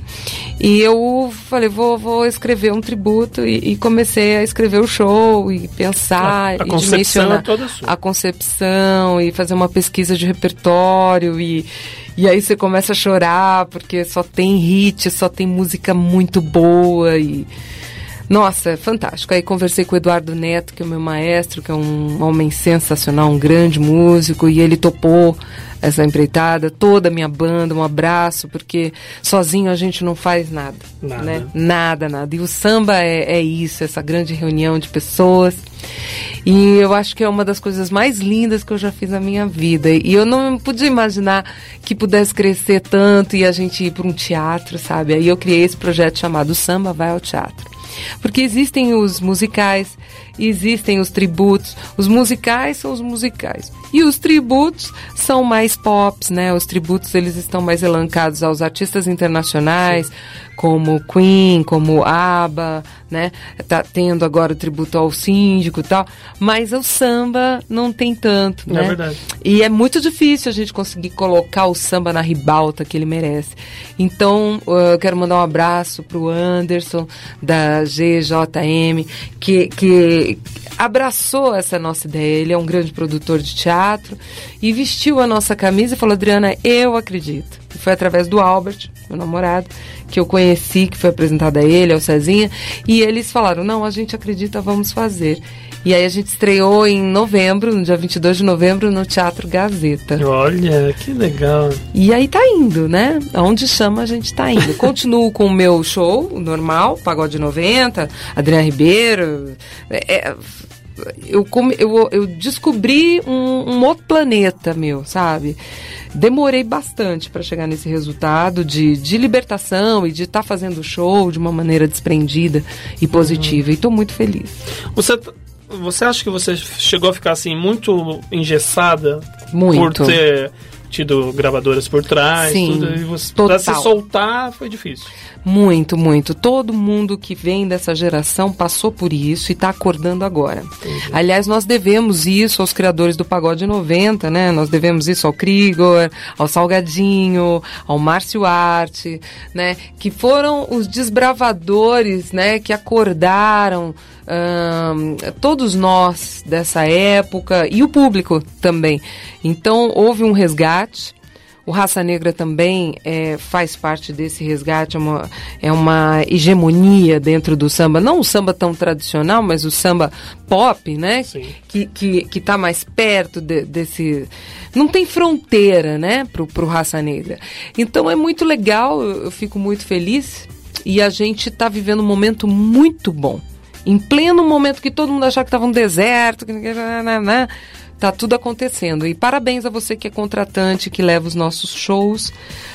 E eu falei, vou, vou escrever um tributo e, e comecei a escrever o show e pensar A- a e concepção dimensionar é toda sua. a concepção e fazer uma pesquisa de repertório e e aí você começa a chorar porque só tem hit, só tem música muito boa e nossa, é fantástico. Aí conversei com o Eduardo Neto, que é o meu maestro, que é um homem sensacional, um grande músico, e ele topou essa empreitada, toda a minha banda, um abraço, porque sozinho a gente não faz nada. Nada. Né? Nada, nada. E o samba é, é isso, essa grande reunião de pessoas. E eu acho que é uma das coisas mais lindas que eu já fiz na minha vida. E eu não podia imaginar que pudesse crescer tanto e a gente ir para um teatro, sabe? Aí eu criei esse projeto chamado Samba Vai ao Teatro. Porque existem os musicais, existem os tributos. Os musicais são os musicais. E os tributos são mais pops, né? Os tributos eles estão mais elencados aos artistas internacionais, como Queen, como ABBA, né? Tá tendo agora o tributo ao síndico e tal. Mas o samba não tem tanto, É né? verdade. E é muito difícil a gente conseguir colocar o samba na ribalta que ele merece. Então, uh, eu quero mandar um abraço pro Anderson, da GJM, que, que abraçou essa nossa ideia. Ele é um grande produtor de teatro e vestiu a nossa camisa e falou: Adriana, eu acredito. E foi através do Albert, meu namorado, que eu conheci, que foi apresentado a ele, ao Cezinha, e eles falaram: não, a gente acredita, vamos fazer. E aí a gente estreou em novembro, no dia 22 de novembro, no Teatro Gazeta. Olha, que legal. E aí tá indo, né? Aonde chama a gente tá indo. Continuo com o meu show, normal, Pagode 90, Adriana Ribeiro. É, é, eu, eu, eu descobri um, um outro planeta meu, sabe? Demorei bastante para chegar nesse resultado de, de libertação e de estar fazendo o show de uma maneira desprendida e positiva. E tô muito feliz. Você, você acha que você chegou a ficar assim muito engessada Muito. por ter tido gravadoras por trás, Sim, tudo, e você, total. pra se soltar foi difícil. Muito, muito. Todo mundo que vem dessa geração passou por isso e está acordando agora. Aliás, nós devemos isso aos criadores do Pagode 90, né? Nós devemos isso ao Krigor, ao Salgadinho, ao Márcio Arte, né? Que foram os desbravadores, né? Que acordaram ahn, todos nós dessa época e o público também. Então, houve um resgate. O Raça Negra também é, faz parte desse resgate, é uma, é uma hegemonia dentro do samba. Não o samba tão tradicional, mas o samba pop, né? Sim. Que, que, que tá mais perto de- desse. Não tem fronteira, né, pro, pro Raça Negra. Então é muito legal, eu, fico muito feliz. E a gente tá vivendo um momento muito bom. Em pleno momento que todo mundo achava que estava um deserto, que ninguém. Tá tudo acontecendo. E parabéns a você que é contratante, que leva os nossos shows.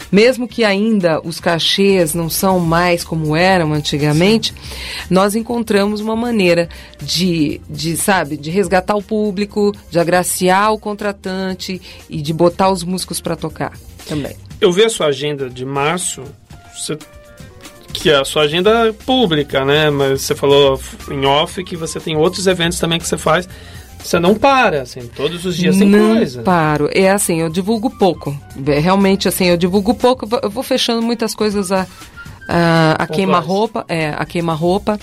Mesmo que ainda os cachês não são mais como eram antigamente, nós encontramos uma maneira de, de, sabe, de resgatar o público, de agraciar o contratante e de botar os músicos para tocar também. Eu vi a sua agenda de março, você- que é a sua agenda pública, né? Mas você falou em off que você tem outros eventos também que você faz. Você não para, assim, todos os dias tem não coisa. paro. É assim, eu divulgo pouco. É, Realmente, assim, eu divulgo pouco. eu vou- fechando muitas coisas a, a, a queima-roupa. É, a queima-roupa.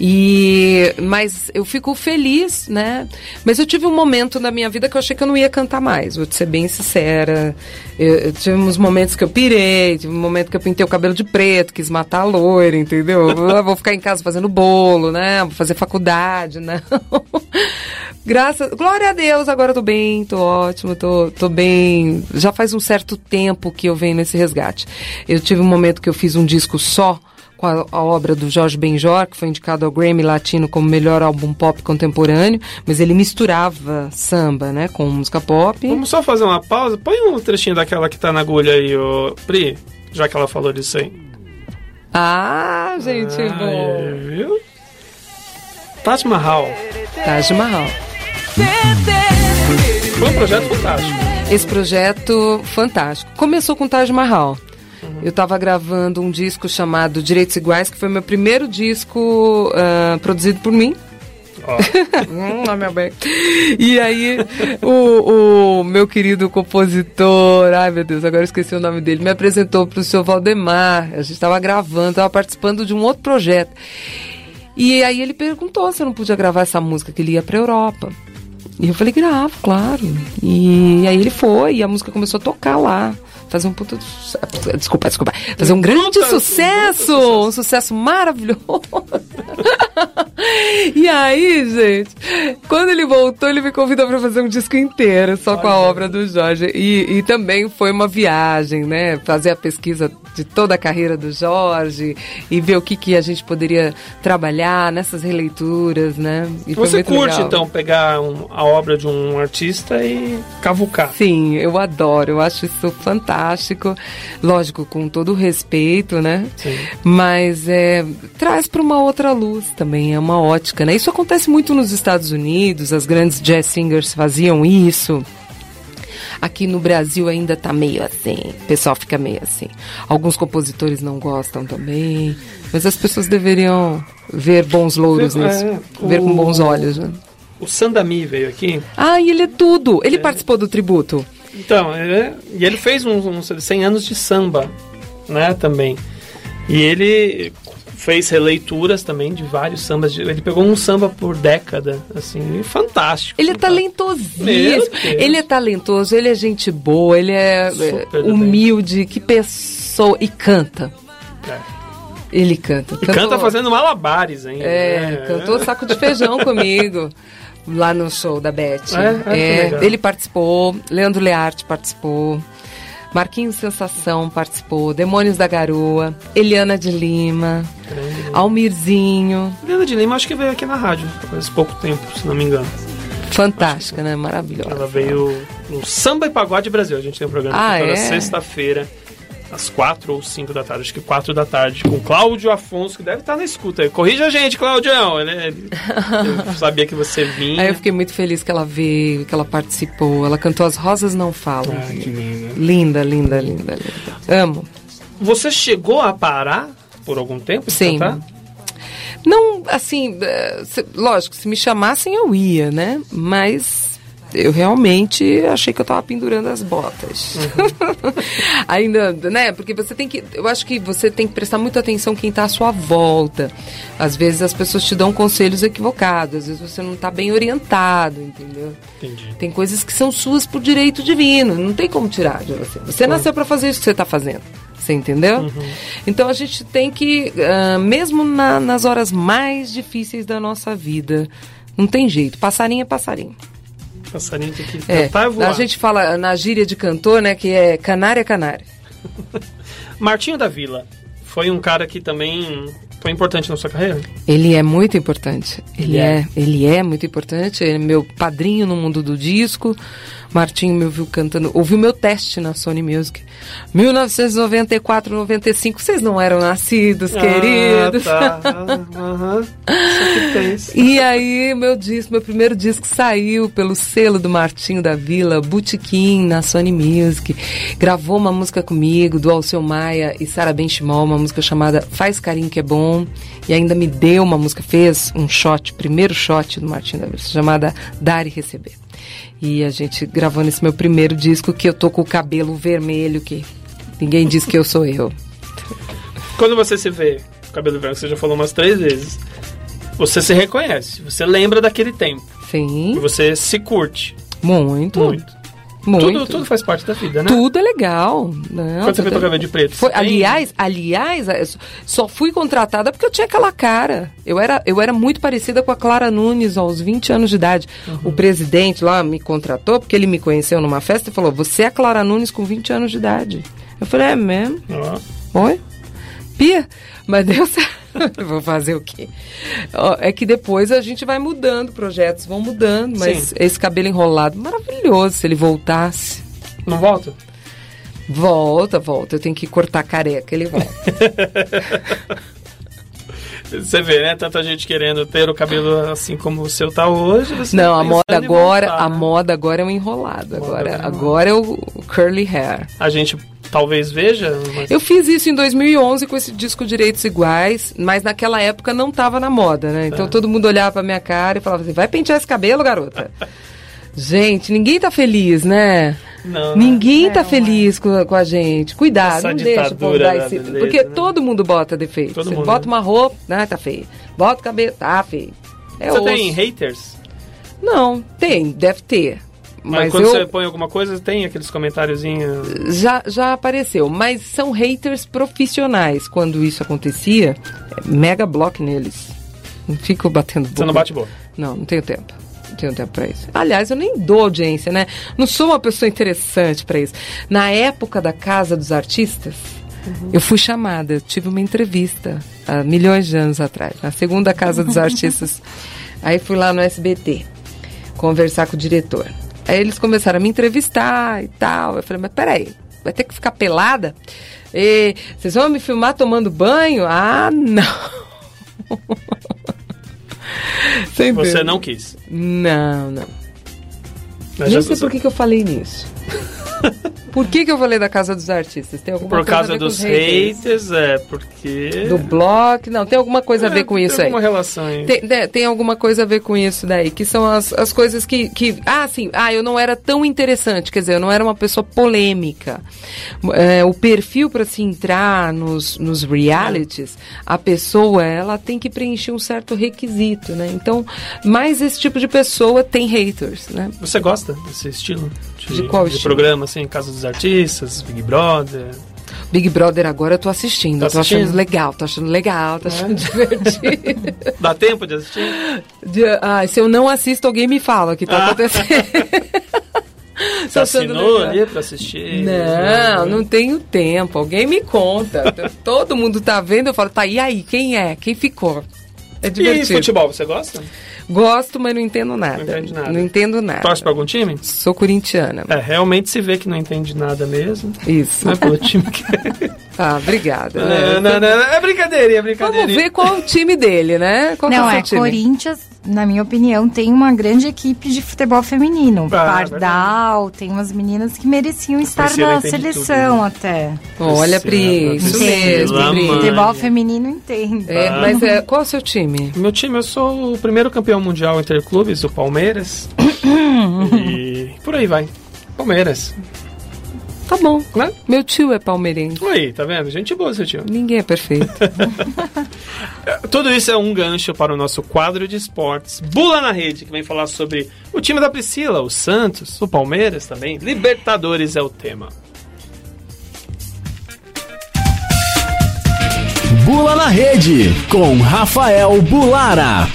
E, mas eu fico feliz, né? Mas eu tive um momento na minha vida que eu achei que eu não ia cantar mais. Vou te ser bem sincera. Eu, eu tive uns momentos que eu pirei. Tive um momento que eu pintei o cabelo de preto, quis matar a loira, entendeu? Eu vou ficar em casa fazendo bolo, né? Vou fazer faculdade, né? Graças, glória a Deus, agora eu tô bem, tô ótimo, tô, tô bem. Já faz um certo tempo que eu venho nesse resgate. Eu tive um momento que eu fiz um disco só com a, a obra do Jorge Benjor, que foi indicado ao Grammy Latino como melhor álbum pop contemporâneo, mas ele misturava samba, né, com música pop. Vamos só fazer uma pausa. Põe um trechinho daquela que tá na agulha aí, ô Pri, já que ela falou disso aí. Ah, gente, Aí, bom. viu? Taj Mahal. Taj Mahal. Foi um projeto fantástico. Esse projeto fantástico. Começou com Taj Mahal. Eu estava gravando um disco chamado Direitos Iguais, que foi meu primeiro disco ah, produzido por mim. Hum, ó, meu bem. E aí, o, o meu querido compositor, ai meu Deus, agora eu esqueci o nome dele, me apresentou para o seu Valdemar. A gente estava gravando, estava participando de um outro projeto. E aí ele perguntou se eu não podia gravar essa música, que ele ia para Europa. E eu falei, gravo, claro. E aí ele foi, e a música começou a tocar lá. Fazer um puta. Desculpa, desculpa. Fazer um grande Puta, sucesso! puta Um sucesso maravilhoso. e aí, gente, quando ele voltou, ele me convidou para fazer um disco inteiro, só com a obra do Jorge. E, e também foi uma viagem, né? Fazer a pesquisa de toda a carreira do Jorge e ver o que, que a gente poderia trabalhar nessas releituras, né? E Você curte, legal. então, pegar um- a obra de um artista e cavucar. Sim, eu adoro, eu acho isso fantástico. Lógico, com todo o respeito, né? Sim. Mas é, traz para uma outra luz também, é uma ótica, né? Isso acontece muito nos Estados Unidos, as grandes jazz singers faziam isso. Aqui no Brasil ainda tá meio assim, o pessoal fica meio assim. Alguns compositores não gostam também, mas as pessoas deveriam ver bons louros Ver- nisso, é, ver com o- bons olhos. Né? O Sandami veio aqui. Ah, e ele é tudo! Ele participou do tributo. Então, é, e ele fez uns, uns 100 anos de samba, né, também. E ele fez releituras também de vários sambas. ele pegou um samba por década, assim, fantástico. Ele é talentosíssimo. Ele é talentoso, ele é gente boa, ele é Super é, bem. humilde, que pessoa. E canta. É. Ele canta. E canta fazendo malabares ainda. É, né? cantou saco de feijão comigo. Lá no show da Beth. É? Ah, que legal. ele participou, Leandro Learte participou, Marquinhos Sensação participou, Demônios da Garoa, Eliana de Lima, Almirzinho. Helena de Lima acho que veio aqui na rádio faz pouco tempo, se não me engano. Fantástica, né? Maravilhosa. Ela veio no Samba e Pagode Brasil. A gente tem um programa Ah, toda é? sexta-feira, às quatro ou cinco da tarde. Acho que quatro da tarde, com Cláudio Afonso, que deve estar na escuta. Corrija a gente, Claudião. Ele, ele- eu sabia que você vinha. Aí eu fiquei muito feliz que ela veio, que ela participou. Ela cantou As Rosas Não Falam. Ai, que lindo. Linda, linda, linda, linda. Amo. Você chegou a parar por algum tempo? Sim. cantar? Não, assim, eh, lógico, se me chamassem eu ia, né? Mas eu realmente achei que eu tava pendurando as botas. Ainda, né? Porque você tem que. Eu acho que você tem que prestar muita atenção quem tá à sua volta. Às vezes as pessoas te dão conselhos equivocados, às vezes você não tá bem orientado, entendeu? Entendi. Tem coisas que são suas por direito divino, não tem como tirar de você. Você nasceu para fazer isso que você está fazendo. Você entendeu? Então a gente tem que, ah, mesmo na- nas horas mais difíceis da nossa vida, não tem jeito. Passarinho é passarinho. Passarinho tem que É, cantar e voar. a gente fala na gíria de cantor, né, que é canária é canária. Martinho da Vila foi um cara que também foi importante na sua carreira? Ele é muito importante. Ele Ele é. é. ele é muito importante. Ele é meu padrinho no mundo do disco. Martinho me ouviu cantando, ouviu meu teste na Sony Music. 1994, 95. Vocês não eram nascidos, queridos. Ah, tá. Aham. Isso que tem. E aí, meu disco, meu primeiro disco saiu pelo selo do Martinho da Vila, Botequim, na Sony Music. Gravou uma música comigo, do Alceu Maia e Sara Benchimol, uma música chamada Faz Carinho Que É Bom. E ainda me deu uma música, fez um shot, primeiro shot do Martinho da Vila, chamada Dar e Receber. E a gente gravou nesse meu primeiro disco que eu tô com o cabelo vermelho, que ninguém diz que eu sou eu. Quando você se vê com cabelo branco, você já falou umas três vezes, você se reconhece, você lembra daquele tempo. Sim. E você se curte. Muito. Muito. Muito. Tudo, tudo faz parte da vida, né? Tudo é legal. Não, Quando você foi é- cabelo de preto? Foi, aliás, aliás, eu só- fui contratada porque eu tinha aquela cara. Eu era, eu era muito parecida com a Clara Nunes aos 20 anos de idade. Uhum. O presidente lá me contratou porque ele me conheceu numa festa e falou: Você é a Clara Nunes com 20 anos de idade. Eu falei: É mesmo? Ó, Oi? Pia? Mas deu certo. Vou fazer o quê? É que depois a gente vai mudando, projetos vão mudando, mas Sim. esse cabelo enrolado, maravilhoso se ele voltasse. Não volta? Volta, volta. Eu tenho que cortar careca, ele volta. Você vê, né? Tanta gente querendo ter o cabelo assim como o seu tá hoje. Não, a pensando moda agora, voltar, a né? moda agora é um enrolado. Agora, é agora é o curly hair. A gente talvez veja. Mas... Eu fiz isso em 2011 com esse disco Direitos Iguais, mas naquela época não tava na moda, né? Então É. todo mundo olhava pra minha cara e falava assim: vai pentear esse cabelo, garota. Gente, ninguém tá feliz, né? Não, Ninguém tá feliz com, com a gente. Cuidado, Essa não deixa o povo dar da esse. beleza, Porque né? todo mundo bota defeito. Todo Você mundo, bota né? uma roupa, né? Tá feio. Bota o cabelo, tá feio. É Você osso. tem haters? Não, tem, deve ter. Mas, Mas, quando eu você põe alguma coisa, tem aqueles comentáriozinhos. já, já apareceu. Mas são haters profissionais. Quando isso acontecia, mega bloco neles. Não fico batendo boca. Você não bate boa. Não, não tenho tempo. Não tenho tempo pra isso. Aliás, eu nem dou audiência, né? Não sou uma pessoa interessante pra isso. Na época da Casa dos Artistas, eu fui chamada, tive uma entrevista há milhões de anos atrás, na segunda Casa dos Artistas. Aí fui lá no SBT conversar com o diretor. Aí eles começaram a me entrevistar e tal. Eu falei, mas peraí, vai ter que ficar pelada? E, vocês vão me filmar tomando banho? Ah, não. Você Você não quis. Não, não. Mas Nem sei por que, que eu falei nisso. por que, que eu falei da Casa dos Artistas? Tem alguma Por causa dos os haters? haters, é, porque. Do blog? Não, tem alguma coisa a ver É, com tem isso aí. alguma relação aí. Tem, né, tem alguma coisa a ver com isso daí, que são as, as coisas que, que. Ah, sim, ah, eu não era tão interessante, quer dizer, eu não era uma pessoa polêmica. É, o perfil para se entrar nos, nos realities, a pessoa, ela tem que preencher um certo requisito, né? Então, mais esse tipo de pessoa tem haters, né? Você gosta desse estilo? De qual de estilo? programa, assim, Casa dos Artistas, Big Brother. Big Brother agora eu tô assistindo, Tá tô achando assistindo? É? legal, tô achando legal, tô achando divertido. Dá tempo de assistir? De- ah, se eu não assisto, alguém me fala o que tá Ah. acontecendo. Você achando assinou ali pra assistir? Não, não tenho tempo. Alguém me conta. Todo mundo tá vendo, eu falo, tá, e aí? Quem é? Quem ficou? É E divertido. futebol, você gosta? Gosto, mas não entendo nada. Não entende nada. Não entendo nada. Torce pra algum time? Sou corintiana. É, realmente se vê que não entende nada mesmo. Isso. Não é pelo time que. Ah, obrigada. Não, né? não, não, é brincadeirinha, é brincadeirinha. Vamos ver qual é o time dele, né? Qual que Não, é é, time? Corinthians, na minha opinião, tem uma grande equipe de futebol feminino. Ah, Pardal, tem umas meninas que mereciam estar Priscila na entende seleção tudo, até. Olha, Pri, isso mesmo, Pri. Futebol feminino entende. É, mas é, qual é o seu time? Meu time, eu sou o primeiro campeão mundial interclubes, o Palmeiras. e por aí vai. Palmeiras. Tá bom. Né? Meu tio é palmeirense. Aí, tá vendo? Gente boa, seu tio. Ninguém é perfeito. Tudo isso é um gancho para o nosso quadro de esportes. Bula na Rede, que vem falar sobre o time da Priscila, o Santos, o Palmeiras também. Libertadores é o tema. Bula na Rede, com Rafael Bulara.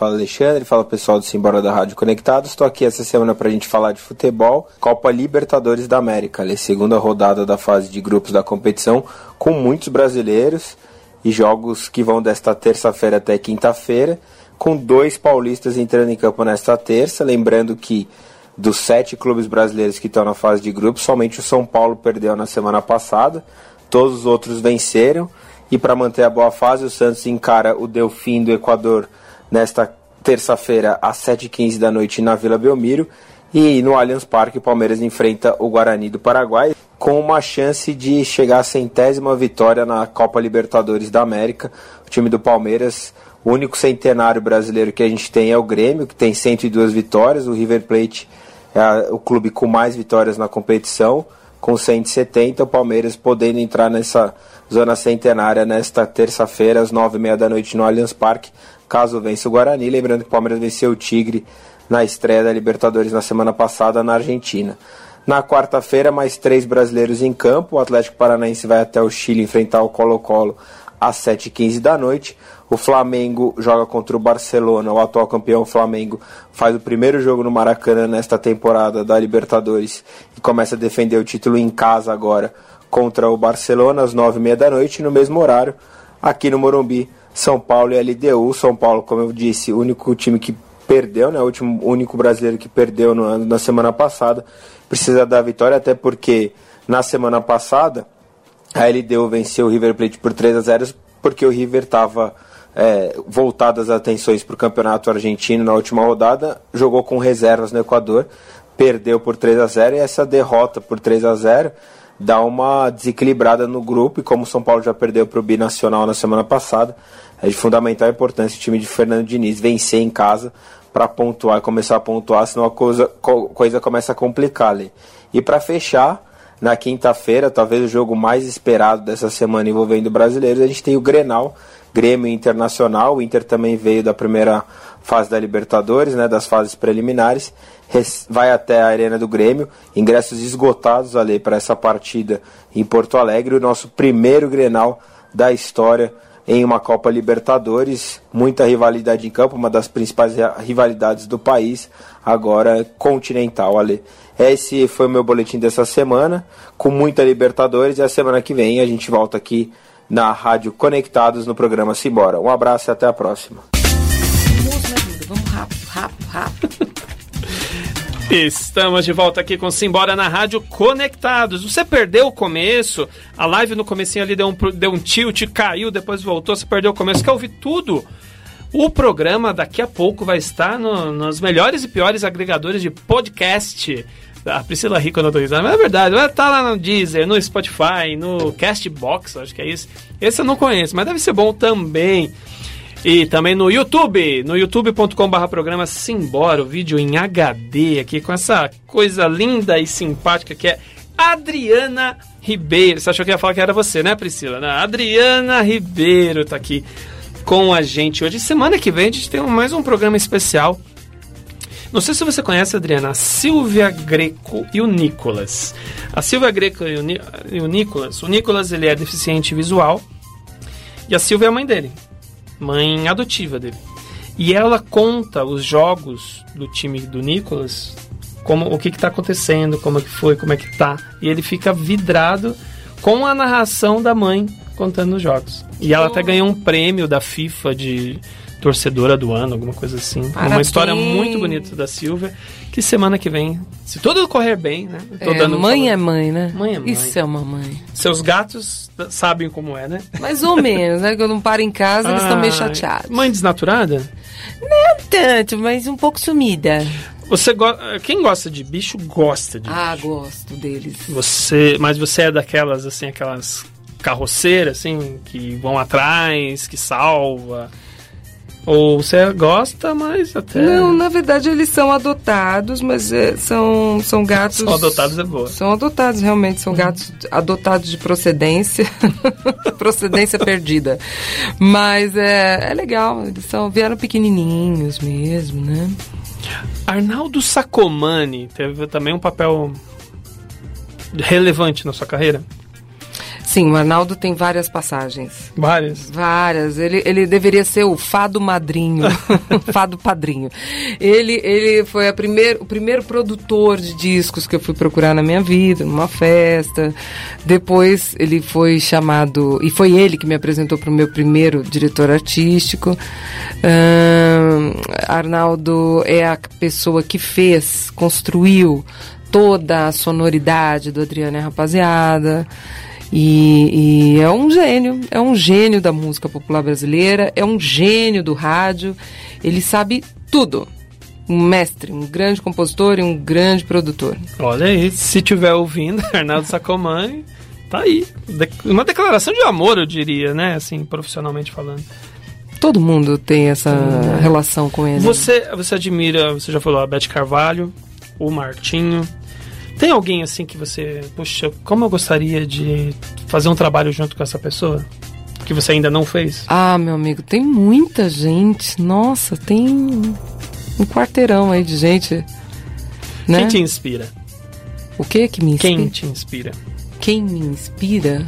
Fala Alexandre, fala pessoal do Simbora da Rádio Conectados. Estou aqui essa semana para a gente falar de futebol, Copa Libertadores da América, a segunda rodada da fase de grupos da competição, com muitos brasileiros e jogos que vão desta terça-feira até quinta-feira, com dois paulistas entrando em campo nesta terça. Lembrando que dos sete clubes brasileiros que estão na fase de grupos, somente o São Paulo perdeu na semana passada, todos os outros venceram. E para manter a boa fase, o Santos encara o Delfim do Equador nesta terça-feira às 7h15 da noite na Vila Belmiro. E no Allianz Parque, o Palmeiras enfrenta o Guarani do Paraguai com uma chance de chegar à centésima vitória na Copa Libertadores da América. O time do Palmeiras, o único centenário brasileiro que a gente tem é o Grêmio, que tem 102 vitórias. O River Plate é o clube com mais vitórias na competição, com 170. O Palmeiras podendo entrar nessa zona centenária nesta terça-feira, às 9h30 da noite no Allianz Parque, caso vença o Guarani. Lembrando que o Palmeiras venceu o Tigre na estreia da Libertadores na semana passada na Argentina. Na quarta-feira, mais três brasileiros em campo. O Atlético Paranaense vai até o Chile enfrentar o Colo-Colo às 7h15 da noite. O Flamengo joga contra o Barcelona. O atual campeão Flamengo faz o primeiro jogo no Maracanã nesta temporada da Libertadores e começa a defender o título em casa agora contra o Barcelona às 9h30 da noite. No mesmo horário, aqui no Morumbi, São Paulo e LDU. São Paulo, como eu disse, o único time que perdeu, né? O último, único brasileiro que perdeu no, na semana passada. Precisa da vitória, até porque na semana passada a LDU venceu o River Plate por 3 a 0 porque o River estava é, voltado as atenções para o campeonato argentino na última rodada, jogou com reservas no Equador, perdeu por 3 a 0 e essa derrota por 3 a 0 dá uma desequilibrada no grupo e como o São Paulo já perdeu para o Binacional na semana passada, é de fundamental importância o time de Fernando Diniz vencer em casa para pontuar e começar a pontuar, senão a coisa, coisa começa a complicar ali. E para fechar, na quinta-feira, talvez o jogo mais esperado dessa semana envolvendo brasileiros, a gente tem o Grenal, Grêmio Internacional. O Inter também veio da primeira fase da Libertadores, né, das fases preliminares. Vai até a Arena do Grêmio, ingressos esgotados ali para essa partida em Porto Alegre, o nosso primeiro Grenal da história em uma Copa Libertadores, muita rivalidade em campo, uma das principais rivalidades do país, agora continental ali. Esse foi o meu boletim dessa semana, com muita Libertadores, e a semana que vem a gente volta aqui na Rádio Conectados no programa Simbora. Um abraço e até a próxima. Estamos de volta aqui com Simbora na Rádio Conectados. Você perdeu o começo, a live no comecinho ali deu um, deu um tilt, caiu, depois voltou, você perdeu o começo, quer ouvir tudo? O programa daqui a pouco vai estar no, nos melhores e piores agregadores de podcast. A Priscila Rico não risada, mas é verdade, vai estar lá no Deezer, no Spotify, no Castbox, acho que é isso. Esse eu não conheço, mas deve ser bom também. E também no YouTube, no youtube.com.br programa Simbora, o vídeo em HD aqui com essa coisa linda e simpática que é Adriana Ribeiro. Você achou que ia falar que era você, né, Priscila? Não, Adriana Ribeiro tá aqui com a gente hoje. Semana que vem a gente tem mais um programa especial. Não sei se você conhece, Adriana, a Silvia Greco e o Nicolas. A Silvia Greco e o, Ni e o Nicolas. O Nicolas ele é deficiente visual e a Silvia é a mãe dele mãe adotiva dele. E ela conta os jogos do time do Nicolas, como o que está acontecendo, como é que foi, como é que tá. E ele fica vidrado com a narração da mãe contando os jogos. E ela até ganhou um prêmio da FIFA de torcedora do ano, alguma coisa assim. Parabéns. Uma história muito bonita da Silvia. Que semana que vem, se tudo correr bem, né? Tô é, dando mãe é mãe, né? Mãe é mãe. Isso é uma mãe. Seus gatos sabem como é, né? Mais ou menos, né? Quando não para em casa, ah, eles estão meio chateados. Mãe desnaturada? Não tanto, mas um pouco sumida. Você go... Quem gosta de bicho gosta de ah, bicho. gosto deles. Você, mas você é daquelas assim, aquelas carroceiras assim que vão atrás, que salva. Ou você gosta, mas até. Não, na verdade eles são adotados, mas é, são, são gatos. São adotados é boa. São adotados, realmente. São gatos adotados de procedência. procedência perdida. Mas é, é legal, eles são, vieram pequenininhos mesmo, né? Arnaldo Sacomani teve também um papel relevante na sua carreira? Sim, o Arnaldo tem várias passagens. Várias? Várias. Ele, ele deveria ser o fado madrinho, fado padrinho. Ele, ele foi a primeir, o primeiro produtor de discos que eu fui procurar na minha vida, numa festa. Depois ele foi chamado, e foi ele que me apresentou para o meu primeiro diretor artístico. Arnaldo é a pessoa que fez, construiu toda a sonoridade do Adriano e Rapaziada. E, e, é um gênio, é um gênio da música popular brasileira, é um gênio do rádio, ele sabe tudo. Um mestre, um grande compositor e um grande produtor. Olha aí, se tiver ouvindo, Arnaldo Sacomani, tá aí. Uma declaração de amor, eu diria, né? Assim, profissionalmente falando. Todo mundo tem essa relação com ele. Você, você admira, você já falou, a Beth Carvalho, o Martinho, tem alguém assim que você, puxa, como eu gostaria de fazer um trabalho junto com essa pessoa? Que você ainda não fez? Ah, meu amigo, tem muita gente. Nossa, tem um quarteirão aí de gente. Né? Quem te inspira? O que que me inspira? Quem te inspira? Quem me inspira?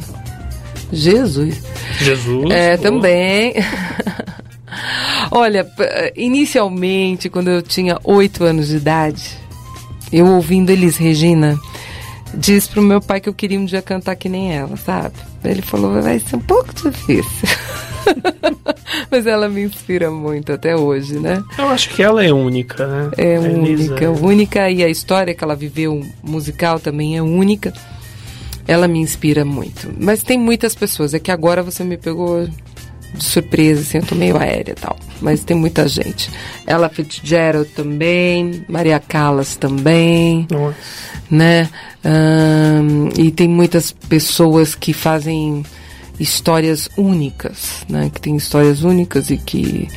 Jesus. Jesus? É, oh. também. Olha, inicialmente, quando eu tinha oito anos de idade, eu ouvindo Elis Regina, disse pro meu pai que eu queria um dia cantar que nem ela, sabe? Ele falou, vai ser um pouco difícil. Mas ela me inspira muito até hoje, né? Eu acho que ela é única, né? É única, é única e a história que ela viveu musical também é única. Ela me inspira muito. Mas tem muitas pessoas, é que agora você me pegou surpresa, assim, eu tô meio aérea e tal. Mas tem muita gente. Ella Fitzgerald também, Maria Callas também, Nossa. né? Ahn, e tem muitas pessoas que fazem histórias únicas, né? Que tem histórias únicas e que...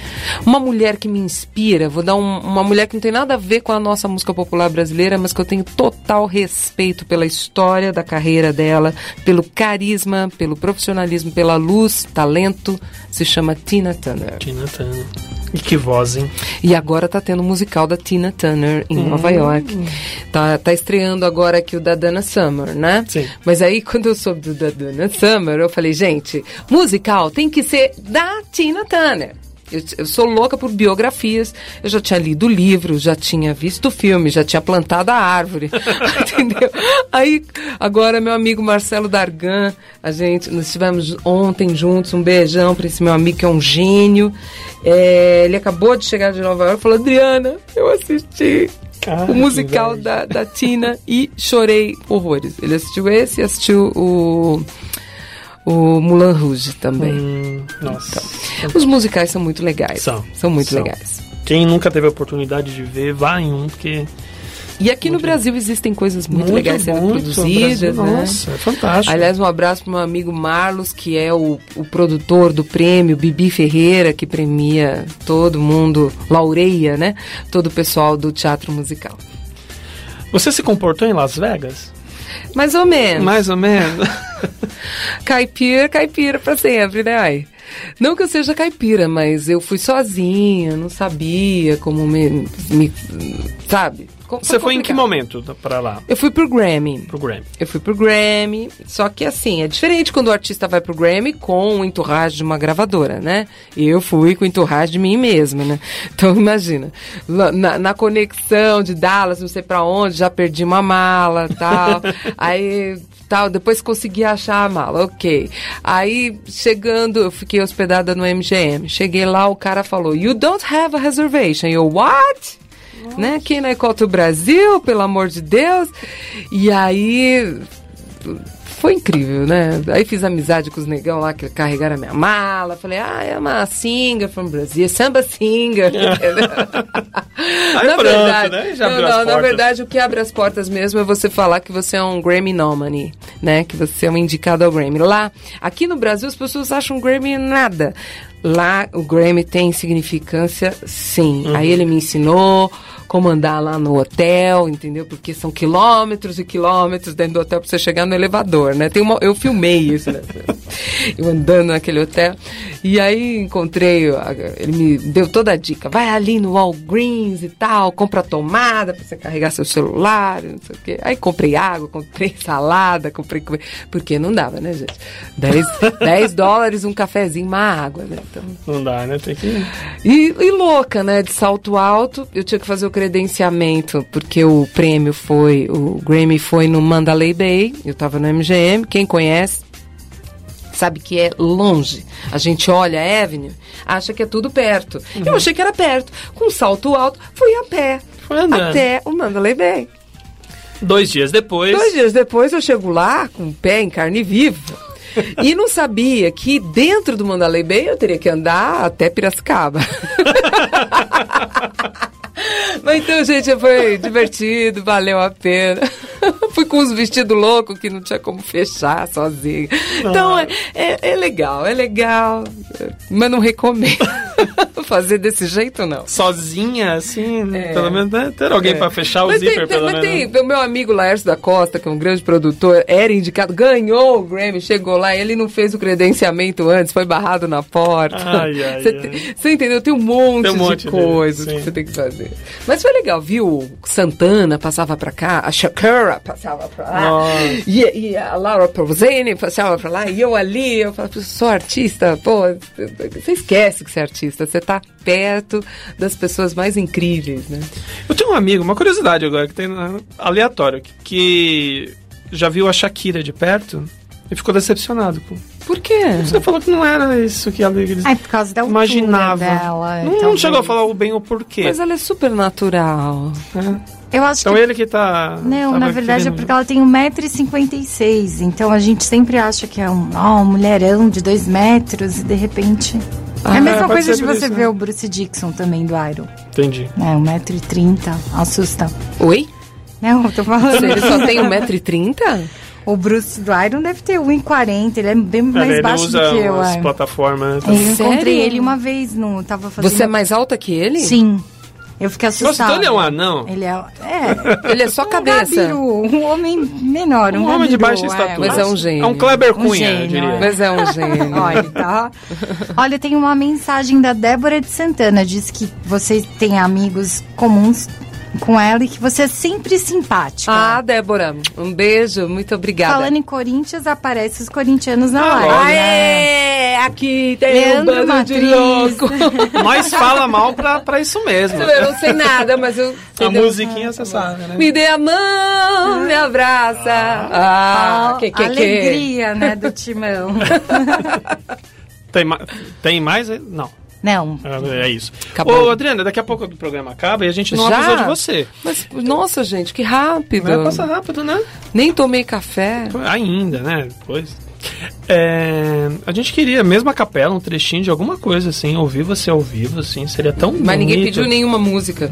Uma mulher que me inspira, vou dar um- uma mulher que não tem nada a ver com a nossa música popular brasileira, mas que eu tenho total respeito pela história da carreira dela, pelo carisma, pelo profissionalismo, pela luz, talento, se chama Tina Turner. Tina Turner. E que voz, hein? E agora tá tendo o musical da Tina Turner em Hum. Nova York. Tá, tá estreando agora aqui o da Dana Summer, né? Sim. Mas aí, quando eu soube do da Dana Summer, eu falei, gente, musical tem que ser da Tina Turner. Eu, eu sou louca por biografias. Eu já tinha lido o livro, já tinha visto o filme, já tinha plantado a árvore. entendeu? Aí, agora, meu amigo Marcelo Dargan, a gente, nós estivemos ontem juntos, um beijão para esse meu amigo que é um gênio. É, ele acabou de chegar de Nova York e falou: Adriana, eu assisti Ah, o musical da, da Tina e chorei horrores. Ele assistiu esse e assistiu o, o Moulin Rouge também. Hum, nossa. Os musicais são muito legais. São. muito São. legais. Quem nunca teve a oportunidade de ver, vá em um, porque E aqui no Brasil existem coisas muito, Muito, legais sendo muito. produzidas, Brasil, né? nossa, é fantástico. Aliás, um abraço para meu amigo Marlos, que é o, o produtor do prêmio Bibi Ferreira, que premia todo mundo, laureia, né? Todo o pessoal do teatro musical. você se comportou em Las Vegas? Mais ou menos. Mais ou menos. Caipira, caipira pra sempre, né? Ai. Não que eu seja caipira, mas eu fui sozinha, não sabia como me. me- sabe? Você foi em que momento pra lá? Eu fui pro Grammy. Pro Grammy. Eu fui pro Grammy, só que assim, é diferente quando o artista vai pro Grammy com o entourage de uma gravadora, né? Eu fui com o entourage de mim mesma, né? Então imagina, na, na conexão de Dallas, não sei pra onde, já perdi uma mala tal. aí tal, depois consegui achar a mala, ok. Aí chegando, eu fiquei hospedada no MGM. Cheguei lá, o cara falou, You don't have a reservation. Eu, what? Né? Quem não é contra o Brasil, pelo amor de Deus. E aí foi incrível, né? Aí fiz amizade com os negão lá que carregaram a minha mala. Falei, ah, é uma singer from Brasil, samba singer. entendeu? Aí pronto, né? Já não, não, na verdade, o que abre as portas mesmo é você falar que você é um Grammy nominee, né? Que você é um indicado ao Grammy. Lá, aqui no Brasil, as pessoas acham Grammy nada. Lá, o Grammy tem significância, sim. Uhum. Aí ele me ensinou como andar lá no hotel, entendeu? Porque são quilômetros e quilômetros dentro do hotel pra você chegar no elevador, né? Tem uma, eu filmei isso, né? Eu andando naquele hotel. E aí encontrei, ele me deu toda a dica. Vai ali no Walgreens e tal, compra tomada pra você carregar seu celular, não sei o quê. Aí comprei água, comprei salada, comprei... Porque não dava, né, gente? 10, 10 dólares um cafezinho, uma água, né? Então... Não dá, né? Tem que. E, e louca, né? De salto alto, eu tinha que fazer o credenciamento, porque o prêmio foi, o Grammy foi no Mandalay Bay, eu tava no MGM, quem conhece sabe que é longe. A gente olha a Avenue, acha que é tudo perto. Eu achei que era perto. Com salto alto, fui a pé. Foi andando. Até o Mandalay Bay. Dois dias depois. Dois dias depois eu chego lá com o pé em carne viva. E não sabia que dentro do Mandalay Bay eu teria que andar até Piracicaba. Mas então, gente, foi divertido, valeu a pena. Fui com uns vestidos loucos que não tinha como fechar sozinha. Então é, é, é legal, é legal, mas não recomendo fazer desse jeito, não. Sozinha, assim, É. pelo menos né? ter alguém É. pra fechar o mas zíper, tem, pelo mas menos. tem, o meu amigo Laércio da Costa, que é um grande produtor, era indicado, ganhou o Grammy, chegou lá, ele não fez o credenciamento antes, foi barrado na porta. Ai, ai, você, ai. tem- você entendeu? Tem um monte, Tem um monte de coisas que você tem que fazer. Mas foi legal, viu? Santana passava pra cá, a Shakira passava pra lá, Nossa. e, e a Laura Pausini passava pra lá, e eu ali, eu falava, sou artista, pô, você esquece que você é artista, você tá perto das pessoas mais incríveis, né? Eu tenho um amigo, uma curiosidade agora, que tem aleatório, que, que já viu a Shakira de perto e ficou decepcionado com. Por quê? Você falou que não era isso que ela eles É por causa da imaginava. dela. não, não talvez. chegou a falar o bem o porquê. Mas ela é super natural. É. Eu acho Então que. ele que tá. Não, na verdade é porque ela tem 1,56m. Então a gente sempre acha que é um, ó, um mulherão de 2 metros e de repente. é a é, mesma pode coisa de você isso, ver né? o Bruce Dixon também do Iron. Entendi. É, 1,30m, assusta. Oi? Não, eu tô falando. Ele só tem 1,30m? O Bruce Iron deve ter 1,40m, ele é bem mais ele baixo usa do que eu. umas é. plataformas. Eu encontrei Sério? ele uma vez, no, tava fazendo... Você é mais alta que ele? Sim. Eu fiquei Nossa, assustada. então ele é um anão? Ele é... É, Ele é só um cabeça. gabiru, um homem menor, um, Um homem de gabiru, baixa é. estatura. Mas é um gênio. É um Kleber Um Cunha, eu gênio, diria. é. Mas é um gênio. Olha, tá. Olha, tem uma mensagem da Débora de Santana. Diz que você tem amigos comuns com ela e que você é sempre simpática. Ah, Débora, um beijo, muito obrigada. Falando em Corinthians, aparece os corintianos na Ah, live. Aê, aqui tem Leandro um bando de Matriz. louco. Mas fala mal pra, pra isso mesmo. Eu não sei nada, mas eu... A musiquinha você sabe, né? Me dê a mão, me abraça. Ah, que, que, que. Alegria, né, do timão. Tem, tem mais? Não. Não. É isso. Acabou. Ô, Adriana, daqui a pouco o programa acaba e a gente não Já? avisou de você. Mas, nossa, gente, que rápido. Vai passar rápido, né? Nem tomei café. Ainda, né? Depois. É, a gente queria, mesmo a capela, um trechinho de alguma coisa, assim, ouvir você ao vivo, assim, seria tão Mas ninguém bonito. pediu nenhuma música.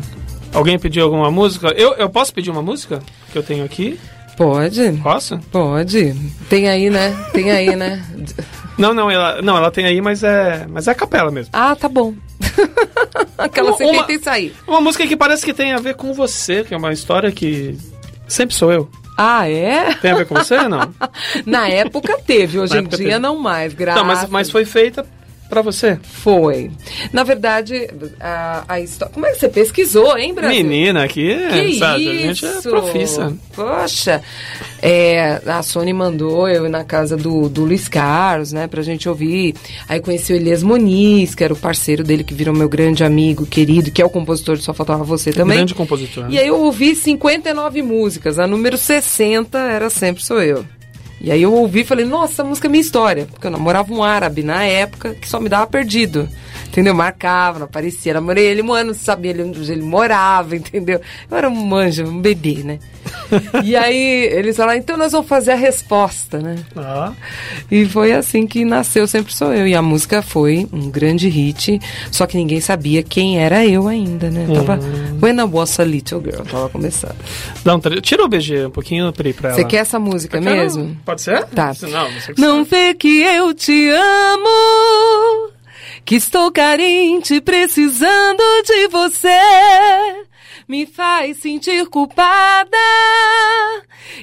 Alguém pediu alguma música? Eu, eu posso pedir uma música que eu tenho aqui? Pode, Posso? pode. Tem aí, né? Tem aí, né? Não, não, ela, não, ela tem aí, mas é, mas é a capela mesmo. Ah, tá bom. Aquela Uma- você tenta e sair. Uma música que parece que tem a ver com você, que é uma história que sempre sou eu. Ah, é? Tem a ver com você ou não? Na época teve, hoje Na em dia teve. não mais, graças. Não, mas, mas foi feita pra você. Foi. Na verdade, a, a história... Como é que você pesquisou, hein, Brasil? Menina, aqui Que sabe, a gente é isso? profissa. Poxa, é, a Sony mandou eu ir na casa do, do Luiz Carlos, né, pra gente ouvir. Aí conheci o Elias Moniz, que era o parceiro dele, que virou meu grande amigo, querido, que é o compositor de Só Faltava Você também. Grande compositor. E aí eu ouvi 59 músicas, a número 60 era Sempre Sou Eu. E aí eu ouvi e falei, nossa, essa música é minha história. Porque eu namorava um árabe na época que só me dava perdido. Entendeu? Marcava, não aparecia. Namorei ele um ano, sabia onde ele morava, entendeu? Eu era um manjo, um bebê, né? e aí eles falaram, então nós vamos fazer a resposta, né? Ah, E foi assim que nasceu Sempre Sou Eu. E a música foi um grande hit, só que ninguém sabia quem era eu ainda, né? Eu Tava, When I Was a Little Girl, tava começando. tre... Tira o BG um pouquinho Pri, pra ela. Você quer essa música quero- mesmo? Pode ser? Tá. Não, Não vê que eu te amo, que estou carente, precisando de você. Me faz sentir culpada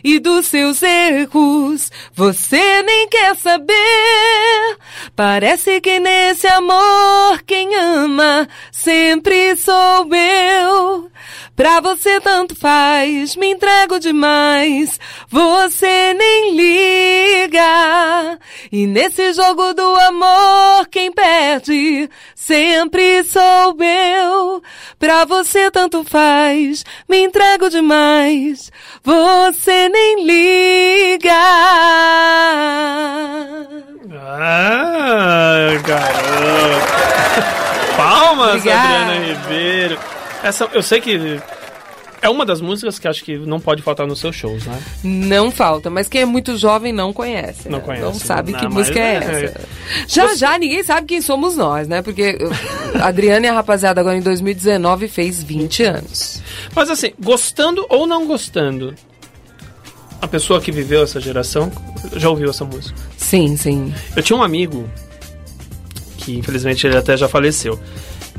e dos seus erros você nem quer saber. Parece que nesse amor quem ama sempre sou eu. Pra você tanto faz, me entrego demais, você nem liga. E nesse jogo do amor, quem perde sempre sou eu. Pra você tanto faz, me entrego demais, você nem liga. Ah, garoto. Palmas, Obrigada. Adriana Ribeiro. Essa, eu sei que é uma das músicas que acho que não pode faltar nos seus shows, né? Não falta, mas quem é muito jovem não conhece. Não né? conhece. Não sabe Não, que mas música é, é- essa. Já, já, ninguém sabe quem somos nós, né? Porque a Adriana e a rapaziada agora em 2019 fez 20 anos. Mas assim, gostando ou não gostando, a pessoa que viveu essa geração já ouviu essa música. Sim, sim. Eu tinha um amigo que infelizmente ele até já faleceu.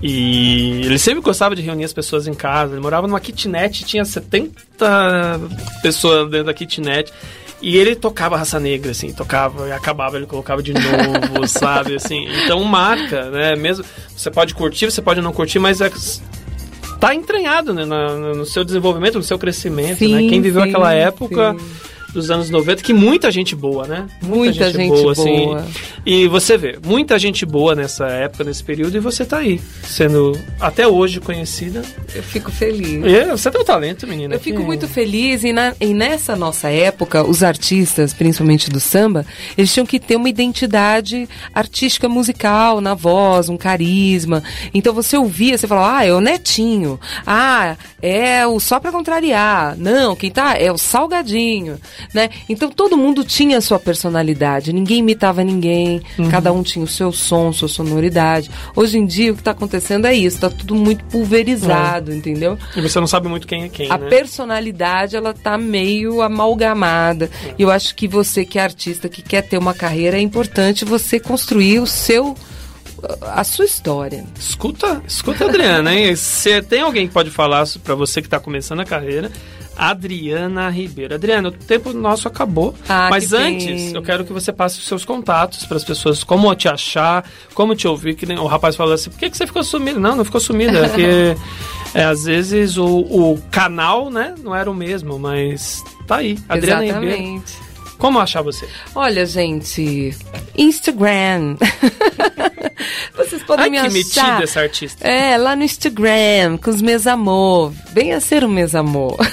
E ele sempre gostava de reunir as pessoas em casa. Ele morava numa kitnet, tinha 70 pessoas dentro da kitnet. E ele tocava raça negra, assim, tocava e acabava, ele colocava de novo, sabe, assim. Então marca, né? Mesmo você pode curtir, você pode não curtir, mas é, tá entranhado né, na- no seu desenvolvimento, no seu crescimento, Sim, né? Quem viveu sim, aquela época sim. Dos anos 90, que muita gente boa, né? Muita gente boa. assim. E você vê, muita gente boa nessa época, nesse período, e você tá aí, sendo até hoje conhecida. Eu fico feliz. E você tem um talento, menina. Eu fico que- muito feliz e, na- e nessa nossa época, os artistas, principalmente do samba, eles tinham que ter uma identidade artística musical na voz, um carisma. Então você ouvia, você falava, ah, é o Netinho, ah, é o Só Pra Contrariar, não, quem tá é o Salgadinho, né? Então todo mundo tinha a sua personalidade, ninguém imitava ninguém, cada um tinha o seu som, sua sonoridade. Hoje em dia o que tá acontecendo é isso, tá tudo muito pulverizado, entendeu? E você não sabe muito quem é quem, A né? personalidade, ela tá meio amalgamada. E eu acho que você que é artista, que quer ter uma carreira, é importante você construir o seu a sua história. Escuta, escuta Adriana, hein? Se tem alguém que pode falar pra você que tá começando a carreira, Adriana Ribeiro. Adriana, o tempo nosso acabou, Ah, mas antes pena. eu quero que você passe os seus contatos para as pessoas, como te achar, como te ouvir. Que o rapaz falou assim: por que, que você ficou sumida? Não, não ficou sumida, é porque é, às vezes o, o canal, né, não era o mesmo, mas tá aí. Adriana Ribeiro. Exatamente. Como achar você? Olha, gente, Instagram. Vocês podem Ai, me que achar. metida essa artista. É, lá no Instagram, com os meus amor. Venha ser o meus amor.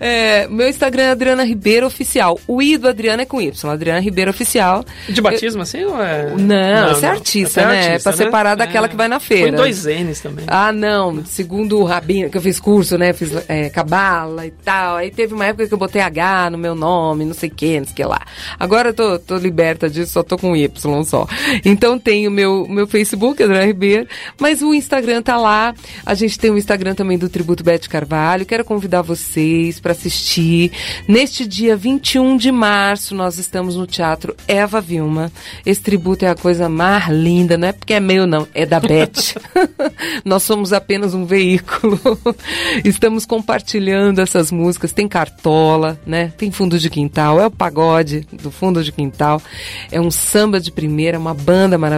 É, meu Instagram é Adriana Ribeiro Oficial. O I do Adriana é com Y, Adriana Ribeiro Oficial. De batismo, assim? Ou é... Não, você é artista, Você né? É pra separar daquela que vai na feira. Põe dois N's também. Ah, não. Segundo o Rabino, que eu fiz curso, né? Fiz é, cabala e tal. Aí teve uma época que eu botei H no meu nome, não sei o que, não sei o que lá. Agora eu tô, tô liberta disso, só tô com Y só. Então tem o meu, meu Facebook, Adriana Ribeiro, mas o Instagram tá lá. A gente tem o Instagram também do Tributo Bete Carvalho. Quero convidar vocês para assistir. Neste dia 21 de março, nós estamos no Teatro Eva Vilma. Esse tributo é a coisa mais linda, não é porque é meu, não, é da Beth. nós somos apenas um veículo. Estamos compartilhando essas músicas. Tem cartola, né? Tem fundo de quintal, é o pagode do fundo de quintal. É um samba de primeira, uma banda maravilhosa,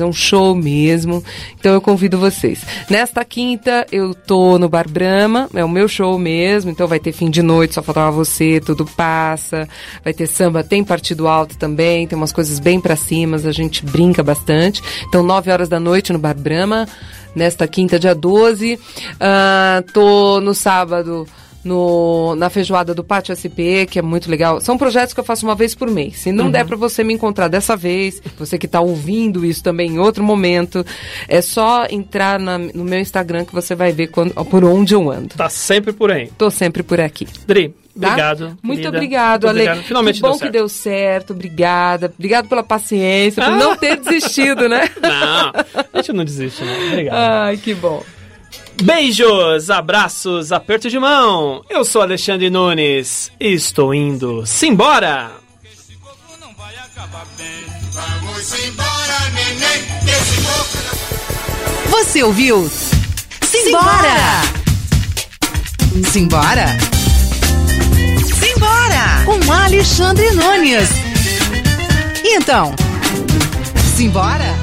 é um show mesmo. Então eu convido vocês. Nesta quinta eu tô no Bar Brahma, é o meu show mesmo, então vai ter fim de noite, só faltava você, tudo passa. Vai ter samba, tem partido alto também, tem umas coisas bem pra cima, a gente brinca bastante. Então 9 horas da noite no Bar Brahma, nesta quinta, dia 12. Ah, tô no sábado no, na feijoada do Pátio SP, que é muito legal. São projetos que eu faço uma vez por mês. Se não der para você me encontrar dessa vez, você que está ouvindo isso também em outro momento, é só entrar na- no meu Instagram que você vai ver quando- por onde eu ando. Tá sempre por aí. Tô sempre por aqui. Dri, Tá? obrigado. Muito querida. obrigado, Muito Ale. obrigado. Finalmente que bom deu que deu certo. Obrigada. Obrigado pela paciência, por não ter desistido, né? Não, a gente não desiste, não. Obrigado. Ai, que bom. Beijos, abraços, aperto de mão. Eu sou Alexandre Nunes e estou indo. Simbora! Você ouviu? Simbora! Simbora! Simbora! Com Alexandre Nunes. E então, simbora?